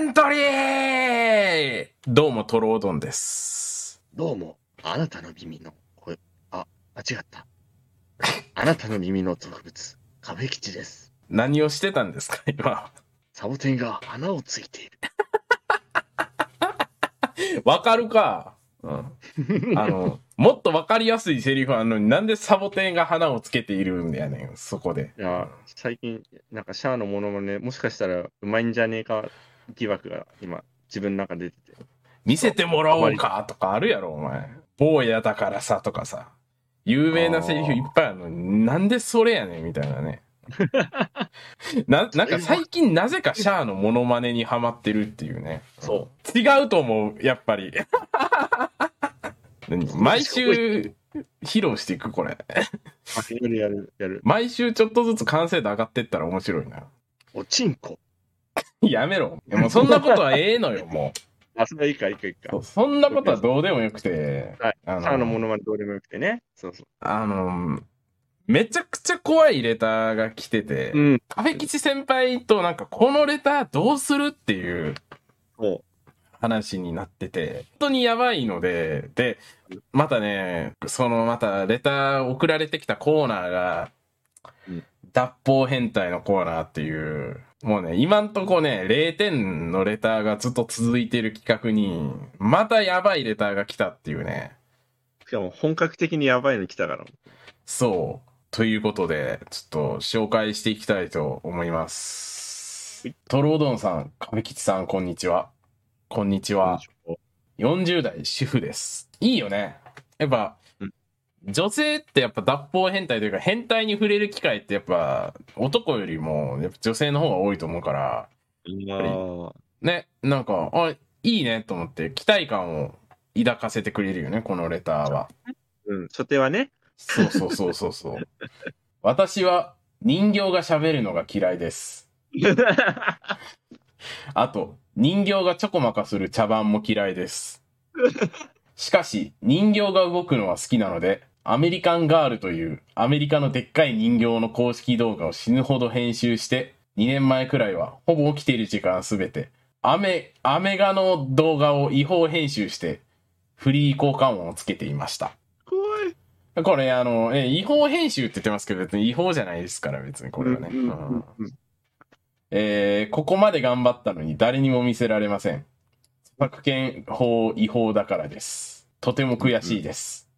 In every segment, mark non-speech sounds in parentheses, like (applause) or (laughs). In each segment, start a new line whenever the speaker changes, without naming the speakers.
エントリーどうも、トロードンです。
どうも、あなたの耳の声、あ、間違った。あなたの耳の俗物、壁吉です。
何をしてたんですか、今。
サボテンが花をついている。
わかるか。うん。あの、もっとわかりやすいセリフあんのになんでサボテンが花をつけているんだよねん、そこで。
いや、最近、なんかシャアのものまね、もしかしたらうまいんじゃねえか疑惑が今、自分の中で出てて。
見せてもらおうかとかあるやろ、お前。坊やだからさ、とかさ。有名なセリフいっぱいあるのに、なんでそれやねん、みたいなね。(laughs) な、なんか最近なぜかシャアのモノマネにハマってるっていうね。。
そう
違うと思う、やっぱり。(laughs) 何？毎週披露していくこれ。
あ、やるやるやる。
毎週ちょっとずつ完成度上がってったら面白いな。
おちんこ。(laughs)
やめろ。もうそんなことはええのよ、も (laughs)
あ、それはいいか、いいか、いいか
う。。そんなことはどうでもよくて。
はい
あ
シャアのものまねどうでもよくてね。そうそう。
あの、めちゃくちゃ怖いレターが来てて、
うん。
カフェ吉先輩となんかこのレターどうするっていう
そ
話になってて、本当にやばいので、で、またね、そのまたレター送られてきたコーナーが、
うん
脱法変態のコーナーっていう、もうね、今んとこね、0点のレターがずっと続いてる企画に、またやばいレターが来たっていうね。
う。しかも本格的にやばいの来たから。
そう。ということで、ちょっと紹介していきたいと思います。トロードンさん、壁吉さん、こんにちは。こんにちは。40代主婦です。いいよね。やっぱ、
うん
女性ってやっぱ脱法変態というか変態に触れる機会ってやっぱ男よりもやっぱ女性の方が多いと思うから、ね、なんか、あ、いいねと思って期待感を抱かせてくれるよね、このレターは。
うん、初手はね。
そうそうそうそうそう。(laughs) 私は人形が喋るのが嫌いです。(laughs) あと、人形がちょこまかする茶番も嫌いです。しかし、人形が動くのは好きなので、アメリカンガールというアメリカのでっかい人形の公式動画を死ぬほど編集して、2年前くらいはほぼ起きている時間すべて、アメ、アメガの動画を違法編集して、フリー交換音をつけていました。
怖い。
これ、あの、え、違法編集って言ってますけど、別に違法じゃないですから、別にこれはね。
うんうん
うん
うん
えーここまで頑張ったのに誰にも見せられません。著作権法違法だからです。とても悔しいです。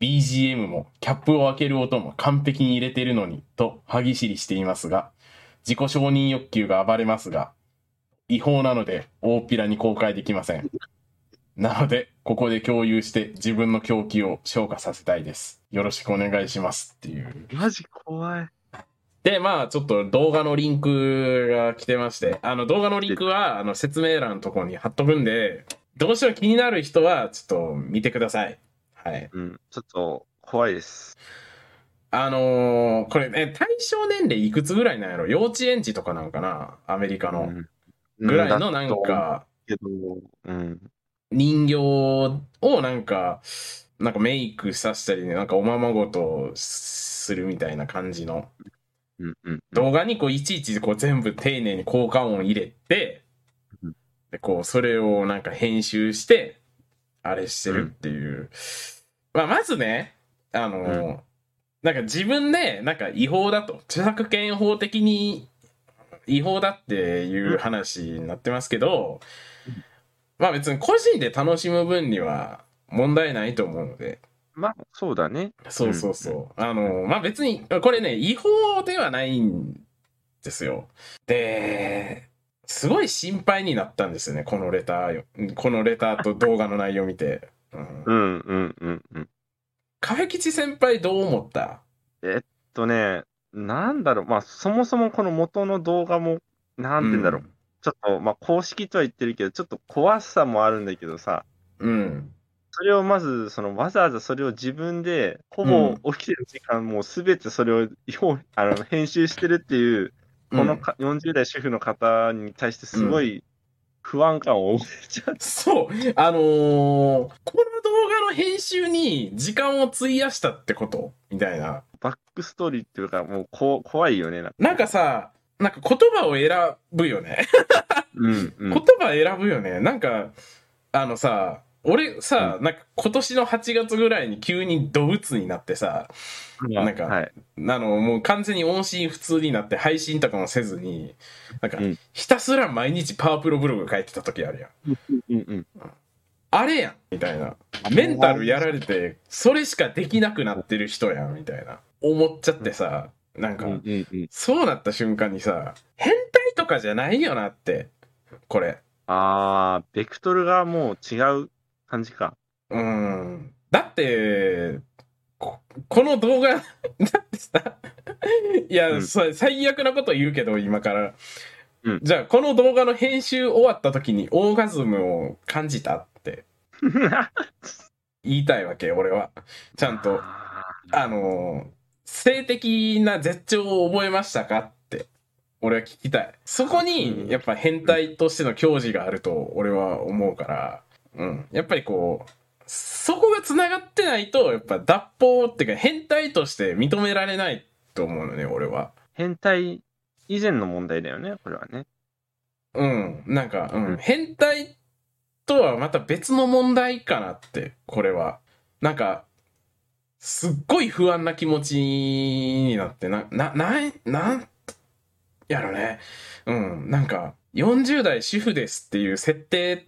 BGM もキャップを開ける音も完璧に入れてるのに、と歯ぎしりしていますが、自己承認欲求が暴れますが、違法なので大っぴらに公開できません。なので、ここで共有して自分の狂気を消化させたいです。よろしくお願いしますっていう。
マジ怖い。
で、まあ、ちょっと動画のリンクが来てまして、あの動画のリンクは、あの説明欄のところに貼っとくんで、どうしても気になる人は、ちょっと見てください。はい。
うん、ちょっと怖いです。
あのーこれね、対象年齢いくつぐらいなんやろ？幼稚園児とかなんかな？アメリカの。
うん
ぐらいのなん
だ
か、
うん。
人形をなんか、なんかメイクさせたりね、なんかおままごとするみたいな感じの
うんうん。
動画にこういちいちこう全部丁寧に効果音入れて
うん、
でこうそれをなんか編集して、あれしてるっていう。まあまずね、あの、
うん
なんか自分でなんか違法だと、著作権法的に違法だっていう話になってますけど、まあ別に個人で楽しむ分には問題ないと思うので、
まあ、そうだね。
そうそうそう。あの、まあ、別に、これね、違法ではないんですよ。で、すごい心配になったんですよね、このレターよ。このレターと動画の内容を見て。うん
うんうんうんうん。
カフェ吉先輩どう思った？
とね、なんだろう、まあ、そもそもこの元の動画も、なんて言うんだろう、ちょっと、まあ、公式とは言ってるけど、ちょっと怖さもあるんだけどさ、
うん。うん。
それをまず、そのわざわざそれを自分で、ほぼ起きてる時間、もうすべてそれを違法あの編集してるっていう、このか40代主婦の方に対してすごい不安感を覚えちゃ
そう。あのーこの動画の編集に時間を費やしたってこと？みたいな。
バックストーリーっていうか、もうこ怖いよね。なんか
なんかさ、なんか言葉を選ぶよね。
うんうん (laughs)
言葉選ぶよね。なんか、あのさ、俺さ、なんか今年の8月ぐらいに急にドブツになってさ、なんか
はい。
あの、もう完全に音信不通になって配信とかもせずに、なんか
うん
ひたすら毎日パワープロブログ書いてた時あるやん。
うんうん。
あれやんみたいな。メンタルやられて、それしかできなくなってる人やんみたいな。思っちゃってさ、なんか、
うんうんうん。
そうなった瞬間にさ、変態とかじゃないよなって、これ。
あー、ベクトルがもう違う感じか。
うん。だって、ここの動画、(laughs) だってさ、いや、
うん
最悪なこと言うけど、今から。
うん
じゃあ、この動画の編集終わった時にオーガズムを感じたって (laughs) 言いたいわけ、俺は。ちゃんと。
あ
あの、性的な絶頂を覚えましたかって、俺は聞きたい。そこに、やっぱ変態としての矜持があると、俺は思うから、うん。やっぱりこう、そこが繋がってないと、やっぱ脱法っていうか変態として認められないと思うのね、俺は。
変態以前の問題だよね、これはね。
うん。なんか、う
うん
ん。変態とはまた別の問題かなって、これは。なんか、すっごい不安な気持ちになって、な、な、なん、なん、やろね。うん。なんか、40代主婦ですっていう設定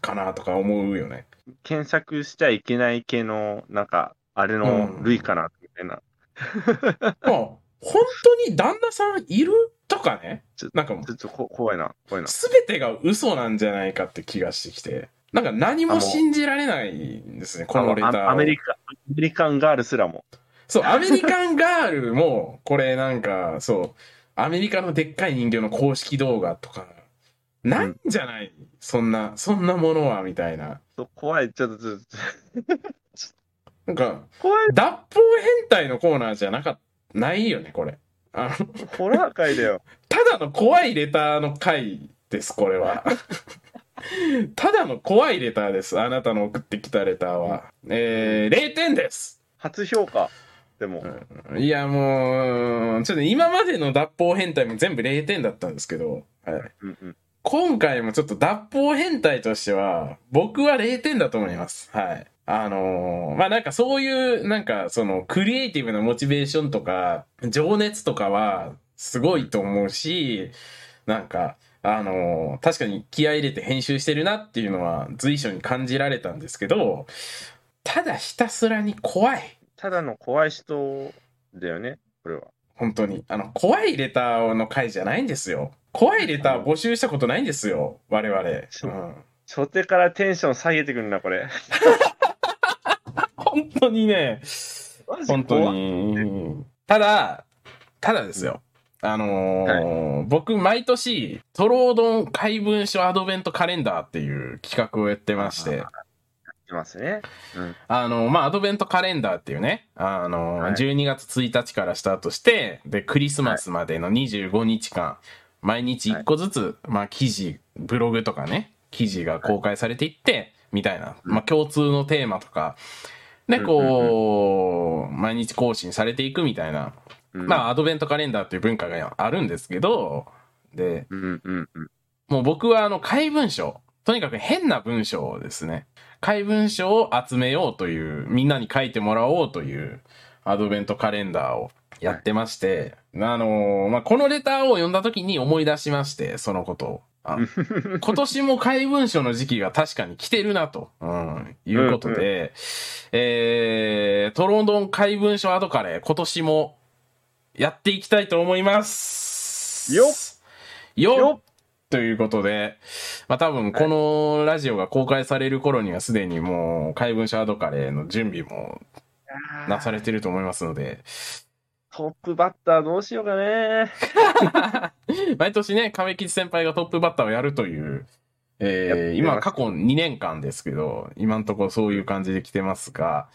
かなとか思うよね。
検索しちゃいけない系の、なんか、あれの類かな、みたいな。(laughs)
もう、本当に旦那さんいる？とかね？
ちょ。
なんかもう
ちょっとこ怖いな、怖いな。(laughs)
すべてが嘘なんじゃないかって気がしてきて、なんか何も信じられないんですね、このレター
アメリカ、アメリカンガールすらも。
そう、アメリカンガールも、これなんか、そう、アメリカのでっかい人形の公式動画とか、なんじゃない、そんな、そんなものは、みたいな。
怖い、ちょっと、ちょっと、
なんか、
怖い、
脱法変態のコーナーじゃなかっないよね、これ。あの、
ホラー界だよ。
ただの怖いレターの回です、これは。(laughs) ただの怖いレターです。あなたの送ってきたレターは。えー、0点です。
初評価。でも、
いや、もう、ちょっと今までの脱法変態も全部0点だったんですけど、はい、
うんうん。
今回もちょっと脱法変態としては、僕は0点だと思います。はい。あのーまあ、なんかそういう、なんかそのクリエイティブなモチベーションとか、情熱とかはすごいと思うし、なんか、あのー確かに気合入れて編集してるなっていうのは随所に感じられたんですけど、ただひたすらに怖い。
ただの怖い人だよね、これは。
本当に。あの、怖いレターの回じゃないんですよ。怖いレター募集したことないんですよ。我々。
そう
うん
初手からテンション下げてくるな、これ。(laughs)
本当にね、本当。に。ただ、ただですよ。あのー僕、毎年、トロードン怪文書アドベントカレンダーっていう企画をやってまして、
いますね。うん。
あのーまあ、アドベントカレンダーっていうね、あのー
はい。
12月1日からスタートして、で、クリスマスまでの25日間、毎日1個ずつ、まあ、記事、ブログとかね、記事が公開されていって、みたいな、
うん。
まあ、共通のテーマとか、で、こう、毎日更新されていくみたいな、
うん。
まあ、アドベントカレンダーっていう文化があるんですけど、で。もう僕はあの、怪文書、とにかく変な文章をですね、怪文書を集めようという、みんなに書いてもらおうというアドベントカレンダーをやってまして、あのーまあ、このレターを読んだ時に思い出しまして、そのことを。あ (laughs) 今年も怪文書の時期が確かに来てるなと、うん、いうことで、えー、トロンドン怪文書アドカレー、今年もやっていきたいと思います。
よっ
よっということで、まあ多分このラジオが公開される頃にはすでにもう怪文書アドカレーの準備もなされてると思いますので、
トップバッターどうしようかね。(laughs)
毎年ね、亀吉先輩がトップバッターをやるという、えー、今過去2年間ですけど、今のところそういう感じで来てますが、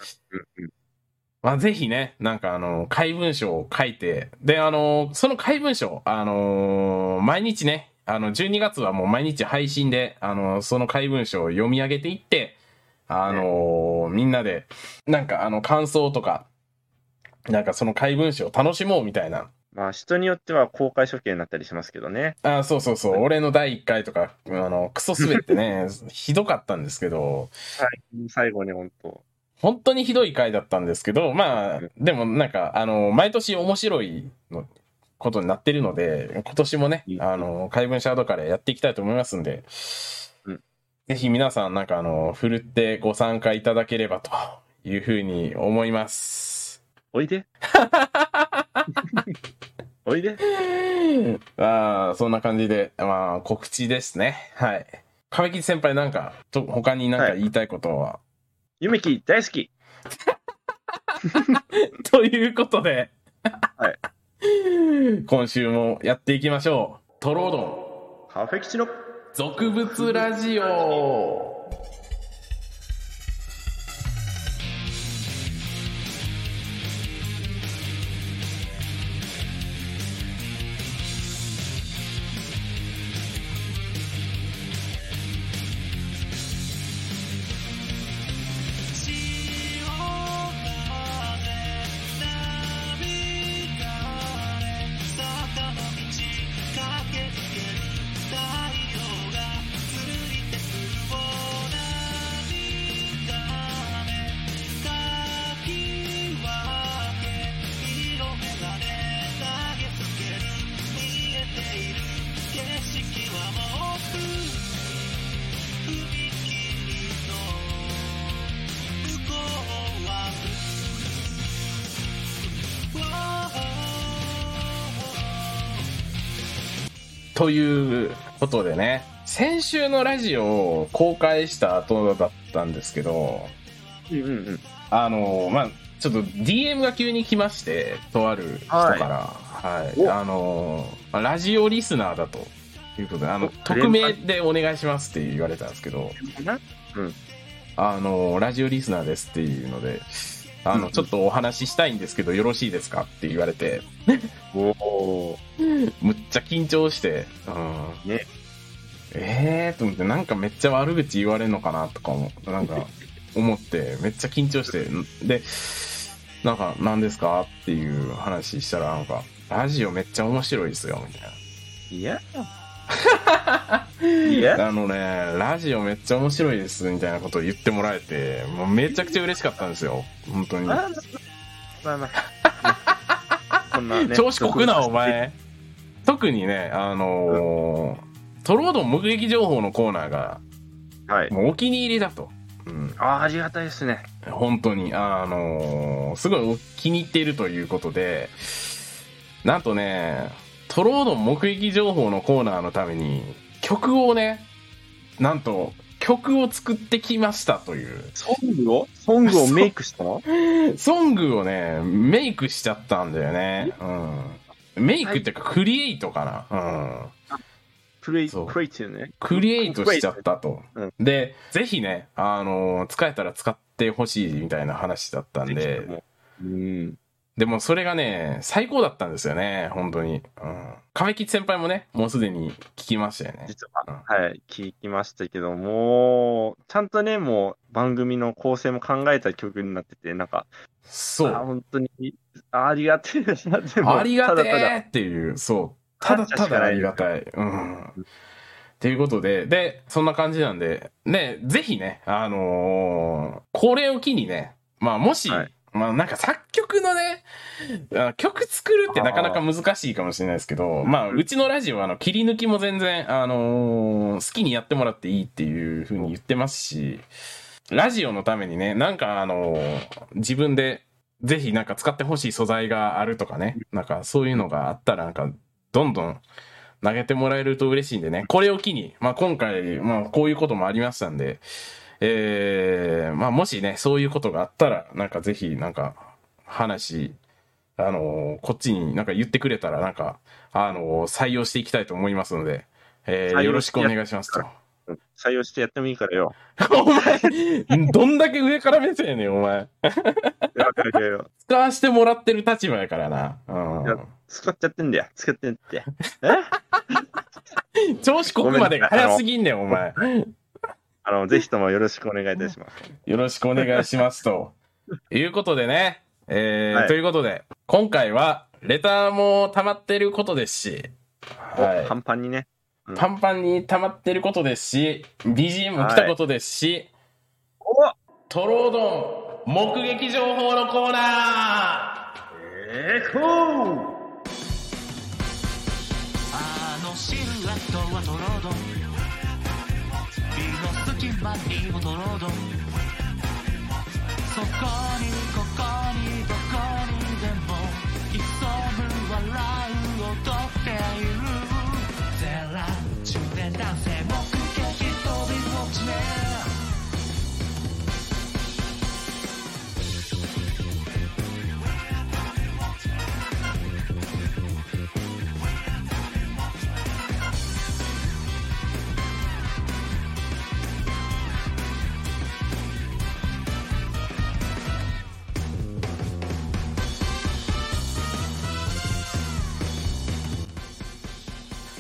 まあぜひね、なんかあの、怪文書を書いて、で、あの、その怪文書、あのー毎日ね、あの、12月はもう毎日配信で、あのその怪文書を読み上げていって、あのーみんなで、なんかあの、感想とか、なんかその怪文書を楽しもうみたいな
まあ、人によっては公開処刑になったりしますけどね。
あ、そうそうそう。俺の第1回とか、あの、クソ滑ってね、(laughs) ひどかったんですけど、
はい、最後に本当。
本当にひどい回だったんですけど、まあ、でもなんか、あの、毎年面白いのことになってるので、今年もね
う、ん
あの、怪文シャードカレーやっていきたいと思いますんで、
うん
ぜひ皆さん、なんかあの、ふるってご参加いただければというふうに思います。
おいで。(laughs) おいで。
ああ、そんな感じで、まあ、告知ですね。はい。亀吉先輩なんか、と他になんか言いたいことは、
ゆめき大好き。(laughs)
ということで、
はい。(laughs)
今週もやっていきましょう。トロードン、
パーフェクチの。
俗物ラジオ。ということでね、先週のラジオを公開した後だったんですけど、
うんうんうん。
あの、まあ、ちょっと DM が急に来まして、とある人から、はい、
お。
あの、まあラジオリスナーだということで、あの、
お
匿名でお願いしますって言われたんですけど、
な
あの、ラジオリスナーですっていうので、あの、ちょっとお話ししたいんですけど、よろしいですかって言われて、(laughs)
おお。
むっちゃ緊張して、うん。
ね
えーと思って、なんかめっちゃ悪口言われるのかなとかも、なんか思って、めっちゃ緊張して、で、なんか、何ですかっていう話したら、なんか、ラジオめっちゃ面白いですよ、みたい
いや。いや。(laughs)
な。(laughs) あのね、ラジオめっちゃ面白いです、みたいなことを言ってもらえて、もうめちゃくちゃ嬉しかったんですよ、本当に。
まあまあ (laughs) んなね。
調子こくな、お。前。特にね、あのートロードン目撃情報のコーナーが、
はい。
もうお気に入りだと。うん。
ああ、ありがたいですね。
本当に、あのーすごい気に入っているということで、なんとね、トロードン目撃情報のコーナーのために、曲をね、なんと、曲を作ってきましたという。
ソングを？ソングをメイクしたの？
ソングをね、メイクしちゃったんだよね。うん。メイクっていうか、クリエイトかな。うん。
プレイ、
そう
クレイティブね。
クリエイトしちゃったと。
うん
で、ぜひね、あのー使えたら使ってほしいみたいな話だったんで、
うん。
でもそれがね、最高だったんですよね、本当に。うん。亀吉先輩もね、もうすでに聞きましたよね。
実は、はい、聞きましたけど、もう、ちゃんとね、もう番組の構成も考えた曲になってて、なんか、あ
そう。
本当に、あありがてえ
ありがてえっていう、そう。ただただありがたい。うん。っていうことで、で、そんな感じなんで、ね、ぜひね、あのーこれを機にね、まあもし、
はい
まあなんか作曲のね、あ曲作るってなかなか難しいかもしれないですけど、まあうちのラジオはあの切り抜きも全然、あのー好きにやってもらっていいっていうふうに言ってますし、ラジオのためにね、なんかあのー自分でぜひなんか使ってほしい素材があるとかね、なんかそういうのがあったらなんかどんどん投げてもらえると嬉しいんでね、これを機に、まあ今回、まあこういうこともありましたんで、えー、まあもしね、そういうことがあったら、なんかぜひなんか話、あのーこっちになんか言ってくれたらなんか、あのー採用していきたいと思いますので、えーよろしくお願いしますと。
うん採用してやってもいいからよ。(laughs)
お前、どんだけ上から目線やねん、お前。使わしてもらってる立場やからな。うん
使っちゃってんだよ。使ってんって。え？(laughs)
調子こくまでが早すぎんねん、お前。
あの、ぜひともよろしくお願いいたします。
よろしくお願いしますと。(laughs) いうことでね、えー
はい。
ということで、今回はレターも溜まってることですし、はい。
パンパンにね。
パンパンに溜まってることですし、BGM も来たことですし、
お
トロードン目撃情報のコーナ
えー、こう。
あのシルエットはトロード美の隙間にもトロードそこにここにどこにでも潜む笑う踊っている。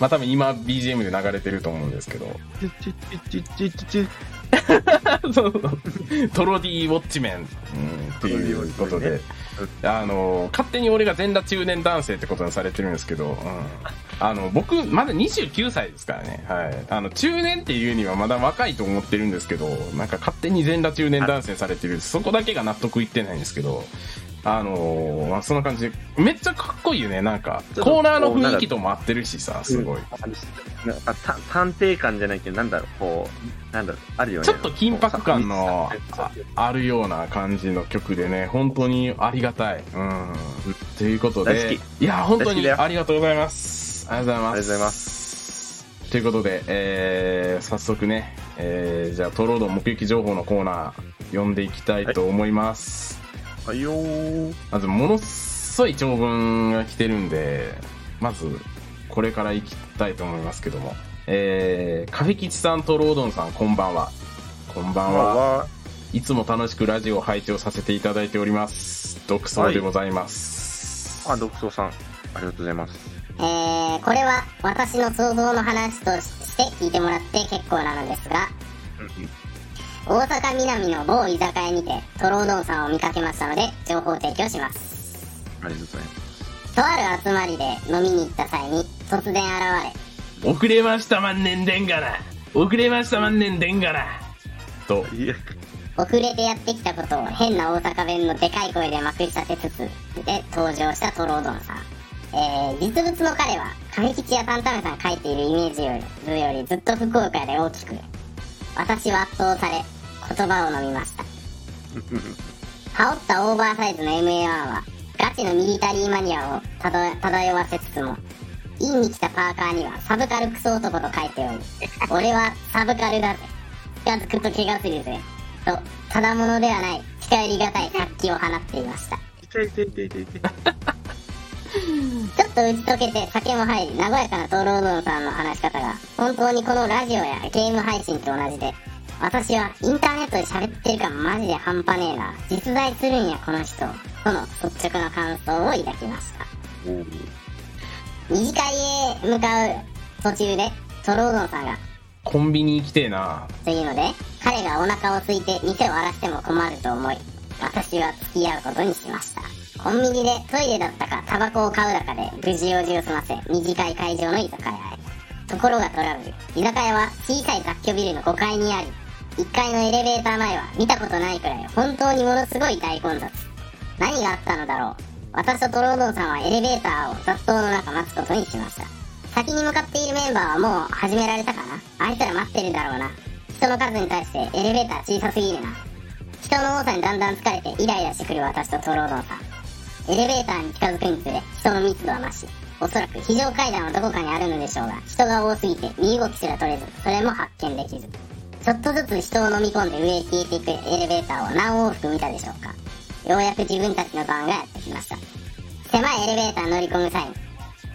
まあ多分今 BGM で流れてると思うんですけど、そうそうトロディウォッチメン、うん、っていうことで、あの、勝手に俺が全裸中年男性ってことにされてるんですけど、うん、あの、僕、まだ29歳ですからね、はい。あの、中年っていうにはまだ若いと思ってるんですけど、なんか勝手に全裸中年男性されてる、そこだけが納得いってないんですけど、あのまあ、そんな感じで、めっちゃかっこいいよね、なんか、コーナーの雰囲気とも合ってるしさ、すごい。
なんかた探偵感じゃないけど、なんだろう、こう、なんだろう、あるよね。
ちょっと緊迫感のああるような感じの曲でね、本当にありがたい。うん。ということ
大
で
好、
いや、本当にありがとうございます。ありがとうございます。
ありがとうございま
ということで、えー、早速ね、えー、じゃあ、トロード目撃情報のコーナー、読んでいきたいと思います。
はいよー。
まず、ものすごい長文が来てるんで、まず、これからいきたいと思いますけども。えー、カフェ吉さんとロードンさん、こんばんは。こんばんは。
はい
つも楽しくラジオを拝聴させていただいております。独創でございます。
あ、独創さん、ありがとうございます。
えー、これは私の想像の話として聞いてもらって結構なのですが、大阪南の某居酒屋にてトロードンさんを見かけましたので情報提供します。
ありがとうございます。
とある集まりで飲みに行った際に突然現
遅れました万年でんがな。遅れました万年でんがな。と、
遅れてやってきたことを変な大阪弁のでかい声でまくり立てつつで登場したトロードンさん。えー、実物の彼は、亀吉やタンタメさんが書いているイメージよりよりずっと福岡で大きく、私は圧倒され、言葉を飲みました。羽織ったオーバーサイズの MA1 は、ガチのミリタリーマニアを漂漂わせつつも、インに来たパーカーにはサブカルクソ男と書いており、俺はサブカルだぜ。近づくと怪我するぜ。と、ただものではない、近寄りがたい活気を放っていました。ちょっと打ち解けて酒も入り、和やかなトロードンさんの話し方が、本当にこのラジオやゲーム配信と同じで、私はインターネットで喋ってる感マジで半端ねえな。実在するんや、この人。との率直な感想を抱きました。二次会へ向かう途中で、トロードンさんが、
コンビニ行きてえな。
というので、彼がお腹を空いて店を荒らしても困ると思い、私は付き合うことにしました。コンビニでトイレだったかタバコを買うだかで無事用事を済ませ、二次会会場の居酒屋へ。ところがトラブル。居酒屋は小さい雑居ビルの5階にあり、1階のエレベーター前は見たことないくらい本当にものすごい大混雑。何があったのだろう。私とトロードンさんはエレベーターを雑踏の中待つことにしました。先に向かっているメンバーはもう始められたかなあいつら待ってるだろうな。人の数に対してエレベーター小さすぎるな。人の多さにだんだん疲れてイライラしてくる私とトロードンさん。エレベーターに近づくにつれ人の密度は増し、おそらく非常階段はどこかにあるのでしょうが、人が多すぎて身動きすら取れず、それも発見できず。ちょっとずつ人を飲み込んで上へ消えていくエレベーターを何往復見たでしょうか？ようやく自分たちの番がやってきました。狭いエレベーターに乗り込む際に、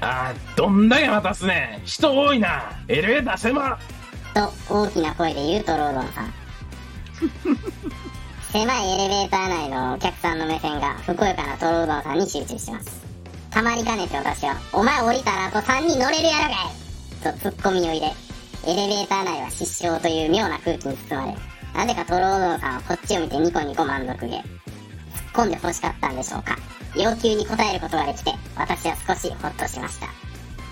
あー、どんだけ待たすねん。人多いな。エレベーター狭
と大きな声で言うトロードンさん。(laughs) 狭いエレベーター内のお客さんの目線がふくよかなトロードンさんに集中します。たまりかねて私は、お前降りたらあと3人乗れるやろがいとツッコミを入れ、エレベーター内は失笑という妙な空気に包まれ、なぜかトロードンさんはこっちを見てニコニコ満足げ。突っ込んで欲しかったんでしょうか要求に応えることができて、私は少しホッとしました。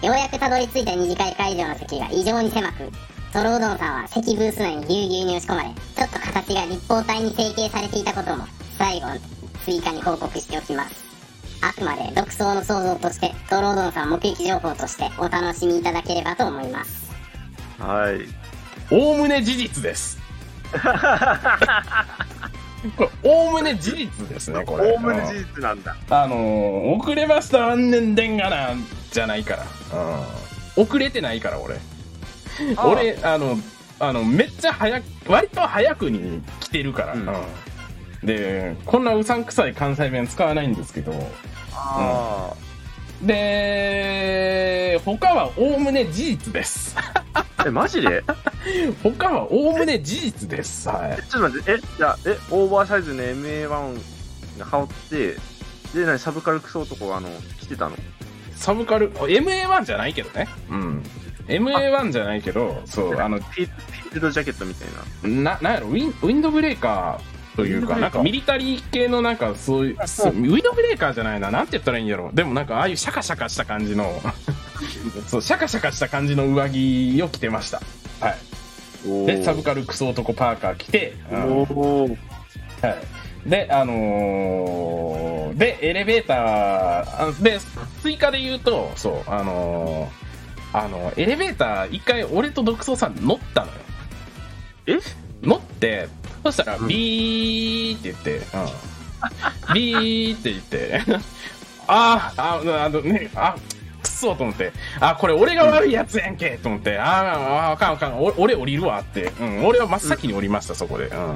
ようやくたどり着いた二次会会場の席が異常に狭く、トロうどんさんは席ブース内にぎゅうぎゅうに押し込まれ、ちょっと形が立方体に成形されていたことも、最後追加に報告しておきます。あくまで独創の想像として、トロうどんさん目撃情報としてお楽しみいただければと思います。
はい。
おおむね事実です。(laughs) これ、おおむね事実ですね、これ。
おおむね事実なんだ。
あのー遅れました、あんねんでんがな、じゃないから。うん。遅れてないから、俺。
あ
俺、あの、あの、めっちゃ早く、割と早くに来てるから。
うん
うんで、こんなうさんくさい関西弁使わないんですけど、
あ
で、他はおおむね事実です。
あ。え、マジで？(laughs)
他はおおむね事実です。はい。
ちょっと待って、え、じゃあ、え、オーバーサイズの MA1 が羽織って、で、何、サブカルクソ男が、あの、着てたの？
サブカル、MA1 じゃないけどね。うん。MA1 じゃないけど、そう、あの、
フィフィールドジャケットみたいな。
な、なんやろ、ウィン、ウィンドブレーカーというか、なんかミリタリー系のなんかそうい (laughs) う、ウィンドブレーカーじゃないな、なんて言ったらいいんやろ。でもなんかああいうシャカシャカした感じの、(laughs) そう、シャカシャカした感じの上着を着てました。はい。で、サブカルクソ男パーカー着て、はい。で、あのーで、エレベーター、あで、追加で言うと、そう、あのーあの、エレベーター、一回俺と独創さん乗ったのよ。
え？
乗って、そしたら、
うん
ビーって言って、うん。ビーって言って、(laughs) あーあ、あのね、あ、くそと思って、あ、これ俺が悪いやつやんけと思って、あーあ、あかんあかん、お俺降りるわって、うん、俺は真っ先に降りました、そこで。うん。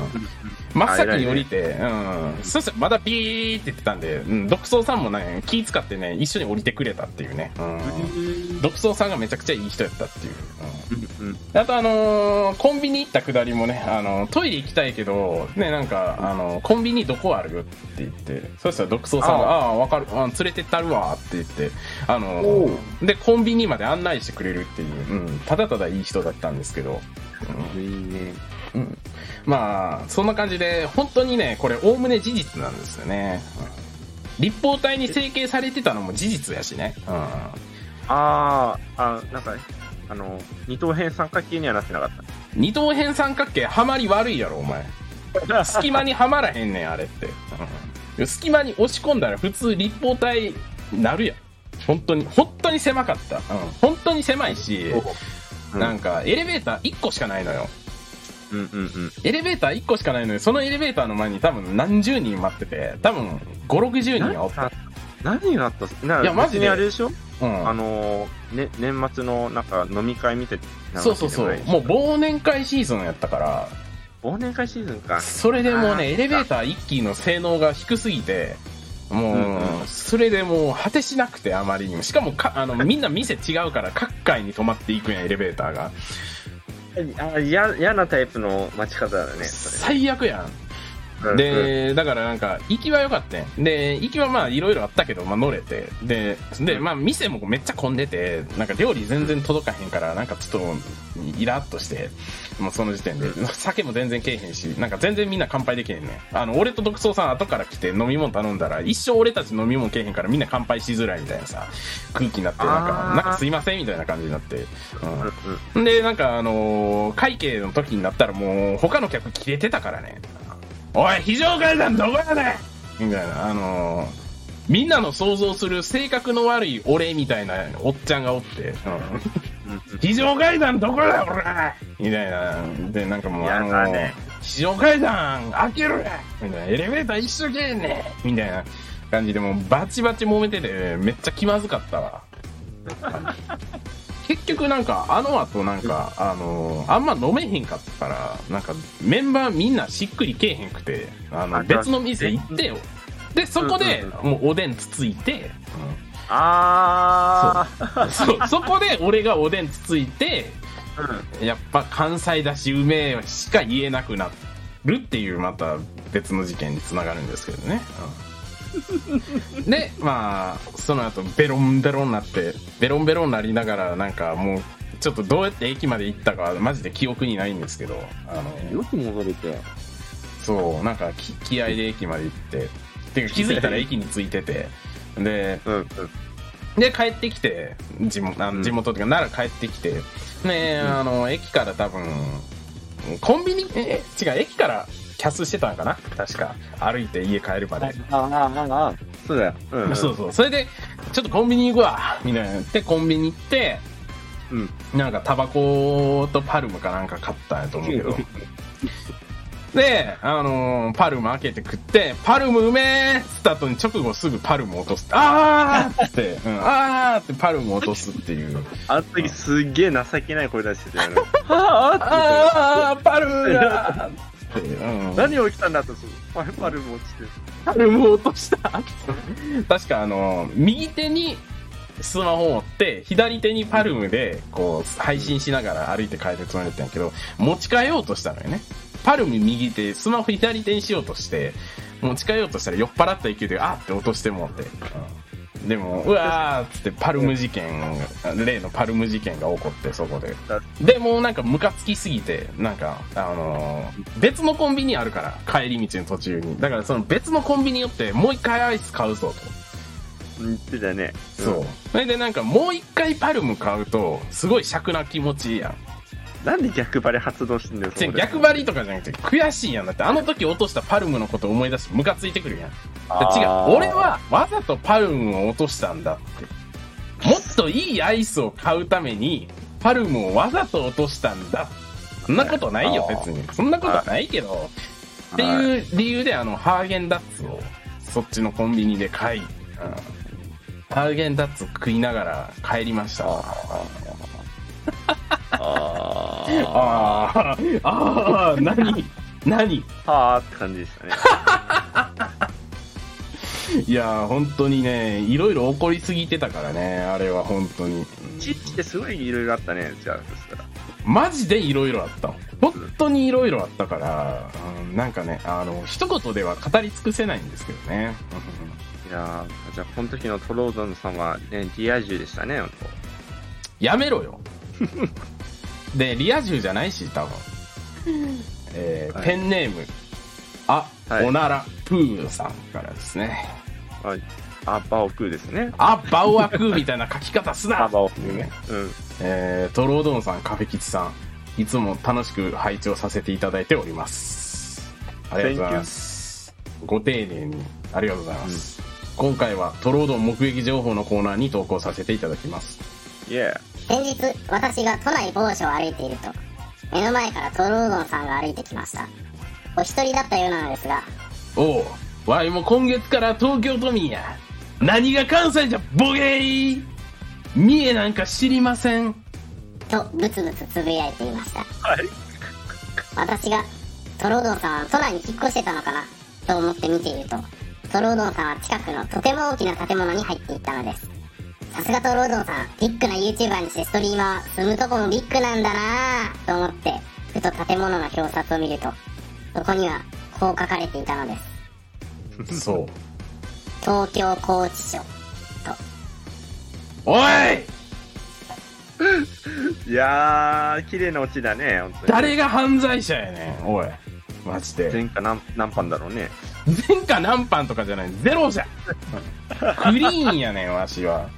真っ先に降りて、うん。そしたらまだビーって言ってたんで、うん、独創さんもね、気使ってね、一緒に降りてくれたっていうね。うん。独創さんがめちゃくちゃいい人やったっていう。うん。
うんうん
あとあのーコンビニ行ったくだりもね、あのトイレ行きたいけど、ね、なんか、あのコンビニどこある？よって言って、そしたら独創さんが、ああー、わかる、あ連れてったるわって言って、あの
お
で、コンビニまで案内してくれるっていう、うん、ただただいい人だったんですけど、
いいね。
うん、うん。まあ、そんな感じで、本当にね、これ、おおむね事実なんですよね。うん立方体に成形されてたのも事実やしね。うん。
あー、あ、なんかね、あの、二等辺三角形にはなってなかっ
二等辺三角形、はまり悪いやろ、お前。
た。
隙間にはまらへんねん、あれって。うん隙間に押し込んだら普通立方体なるやん。本当に、本当に狭かった。うん、本当に狭いし、
うん
なんかエレベーター1個しかないのよ。
うんうんうん。
エレベーター1個しかないのに、そのエレベーターの前に多分何十人待ってて、多分5、60人はおった。
何があったい
やマジで
あれでしょ？
うん
あのー、ね、年末のなんか飲み会見てな
そうそうそう
も
う忘年会シーズンやったから、
忘年会シーズンか。
それでもうね、エレベーター1機の性能が低すぎて、もう、
うんうん
それでもう果てしなくてあまりにも。しかもか、あの、みんな店違うから各階に止まっていくんや、エレベーターが。
あ嫌嫌なタイプの待ち方だね。そ
最悪やん。で、だからなんか、行きは良かったんで、行きはまあいろいろあったけど、まあ乗れて。で、で、まあ店もめっちゃ混んでて、なんか料理全然届かへんから、なんかちょっとイラッとして、もうその時点で、酒も全然けえへんし、なんか全然みんな乾杯できへんねん。あの、俺と独創さん後から来て飲み物頼んだら、一生俺たち飲み物けえへんからみんな乾杯しづらいみたいなさ、空気になって、なんか、なんかすいませんみたいな感じになって。うんで、なんかあのー会計の時になったらもう他の客切れてたからね。おい、非常階段どこやねんみたいな、あのーみんなの想像する性格の悪い俺みたいなおっちゃんがおって、うん
うん
非常階段どこだ俺みたいな。で、なんかもうあの
やだね
非常階段開けろやみたいな。エレベーター一緒けんねみたいな感じでもうバチバチ揉めてて、めっちゃ気まずかったわ。結局なんか、あの後なんか、あのあんま飲めへんかったから、なんか、メンバーみんなしっくりけえへんくて、あの、
あ
別の店行ってよ。で、そこで
うん、
もうおでんつついて、
あ
そう。そこで俺がおでんつついて、
ー、うん。
やっぱ関西だしうめえしか言えなくなるっていうまた別の事件につながるんですけどね。うんで、まあ、その後ベロンベロンになって、ベロンベロンになりながらなんかもう、ちょっとどうやって駅まで行ったかマジで記憶にないんですけど、あの、
よく戻れて。
そう、なんかき気合で駅まで行って、ていうか気づいたら駅に着いてて、で、
うんうん。
で、帰ってきて、地元、地元というか、奈良帰ってきて、ね、あの、駅から多分、コンビニ、え、違う、駅からキャスしてたんかな？確か。歩いて家帰るまで。
ああ、ああ、あそうだよ。うん、うん。
そうそう。それで、ちょっとコンビニ行くわみたいな言って、コンビニ行って、
うん。
なんかタバコとパルムかなんか買ったんやと思うけど。(laughs) で、あのーパルム開けて食って、パルムうめえっつった後に直後すぐパルム落とす。あーって、うん、あーってパルム落とすっていう。
あの時すっげえ情けない声出してたよね。は (laughs) あ
あー、パルムがって、うん、
何起きたんだと、パルパルも落ちて。
パルム落とした。(laughs) 確かあの、右手にスマホ持って、左手にパルムで、こう、配信しながら歩いて帰るつもりだったんやけど、持ち替えようとしたのよね。パルム右手、スマホ左手にしようとして、持ち替えようとしたら酔っ払った勢いで、あーって落としてもって。でも、うわーっつってパルム事件、例のパルム事件が起こって、そこで。で、もうなんかムカつきすぎて、なんか、あのー別のコンビニあるから、帰り道の途中に。だからその別のコンビニ寄って、もう一回アイス買うぞと。
言ってたね。
そう。それでなんかもう一回パルム買うと、すごい尺な気持ちいいやん。
なんで逆張り発動してんだよ、そこで
逆張りとかじゃなくて、悔しいやん。だってあの時落としたパルムのことを思い出してムカついてくるやん。違う。俺はわざとパルムを落としたんだって。もっといいアイスを買うために、パルムをわざと落としたんだ。そんなことないよ、
あー
別に。そんなことないけど。っていう理由で、あの、ハーゲンダッツを、そっちのコンビニで買い、うんハーゲンダッツ食いながら帰りました。
あー
ああ、ああ、何？何？
はあって感じでしたね。(laughs)
いやー、本当にね、いろいろ起こりすぎてたからね、あれは本当に。
ちっちってすごいいろいろあったね、じゃあ、そしたら。
マジでいろいろあった。本当にいろいろあったから、うんなんかね、あの、一言では語り尽くせないんですけどね。
いやーじゃあ、この時のトロードンさんはね、リア充でしたね、本
やめろよ。(laughs) で、リア充じゃないし、多分。えー
はい
ペンネーム、あ、
はい
おならプーさんからですね。
当。はい。あ、バオクーですね。
あ、バオアクーみたいな書き方すな
あ、バオクー
っていうね。
うん。
えー、トロードンさん、カフェ吉さん、いつも楽しく拝聴させていただいております。ありがとうございます。ご丁寧に、ありがとうございます。今回はトロードン目撃情報のコーナーに投稿させていただきます。
イェー。
先日私が都内某所を歩いていると目の前からトロードンさんが歩いてきましたお一人だったようなのですが
おう、わいも今月から東京都民や。何が関西じゃ、ボケー三重なんか知りません。
とブツブツつぶやいていました
はい。
私がトロードンさんは都内に引っ越してたのかなと思って見ているとトロードンさんは近くのとても大きな建物に入っていったのですさすがトロードンさんビッグな YouTuber にしてストリーマー住むとこもビッグなんだなぁと思ってふと建物の表札を見るとそこにはこう書かれていたのです
そう。
東京拘置所
おい
いやー、綺麗なオチだね、本当に。
誰が犯罪者やねん、おい。マジで。
前科何何班だろうね。
前科何班とかじゃない、ゼロじゃ。(laughs) クリーンやねん、わしは。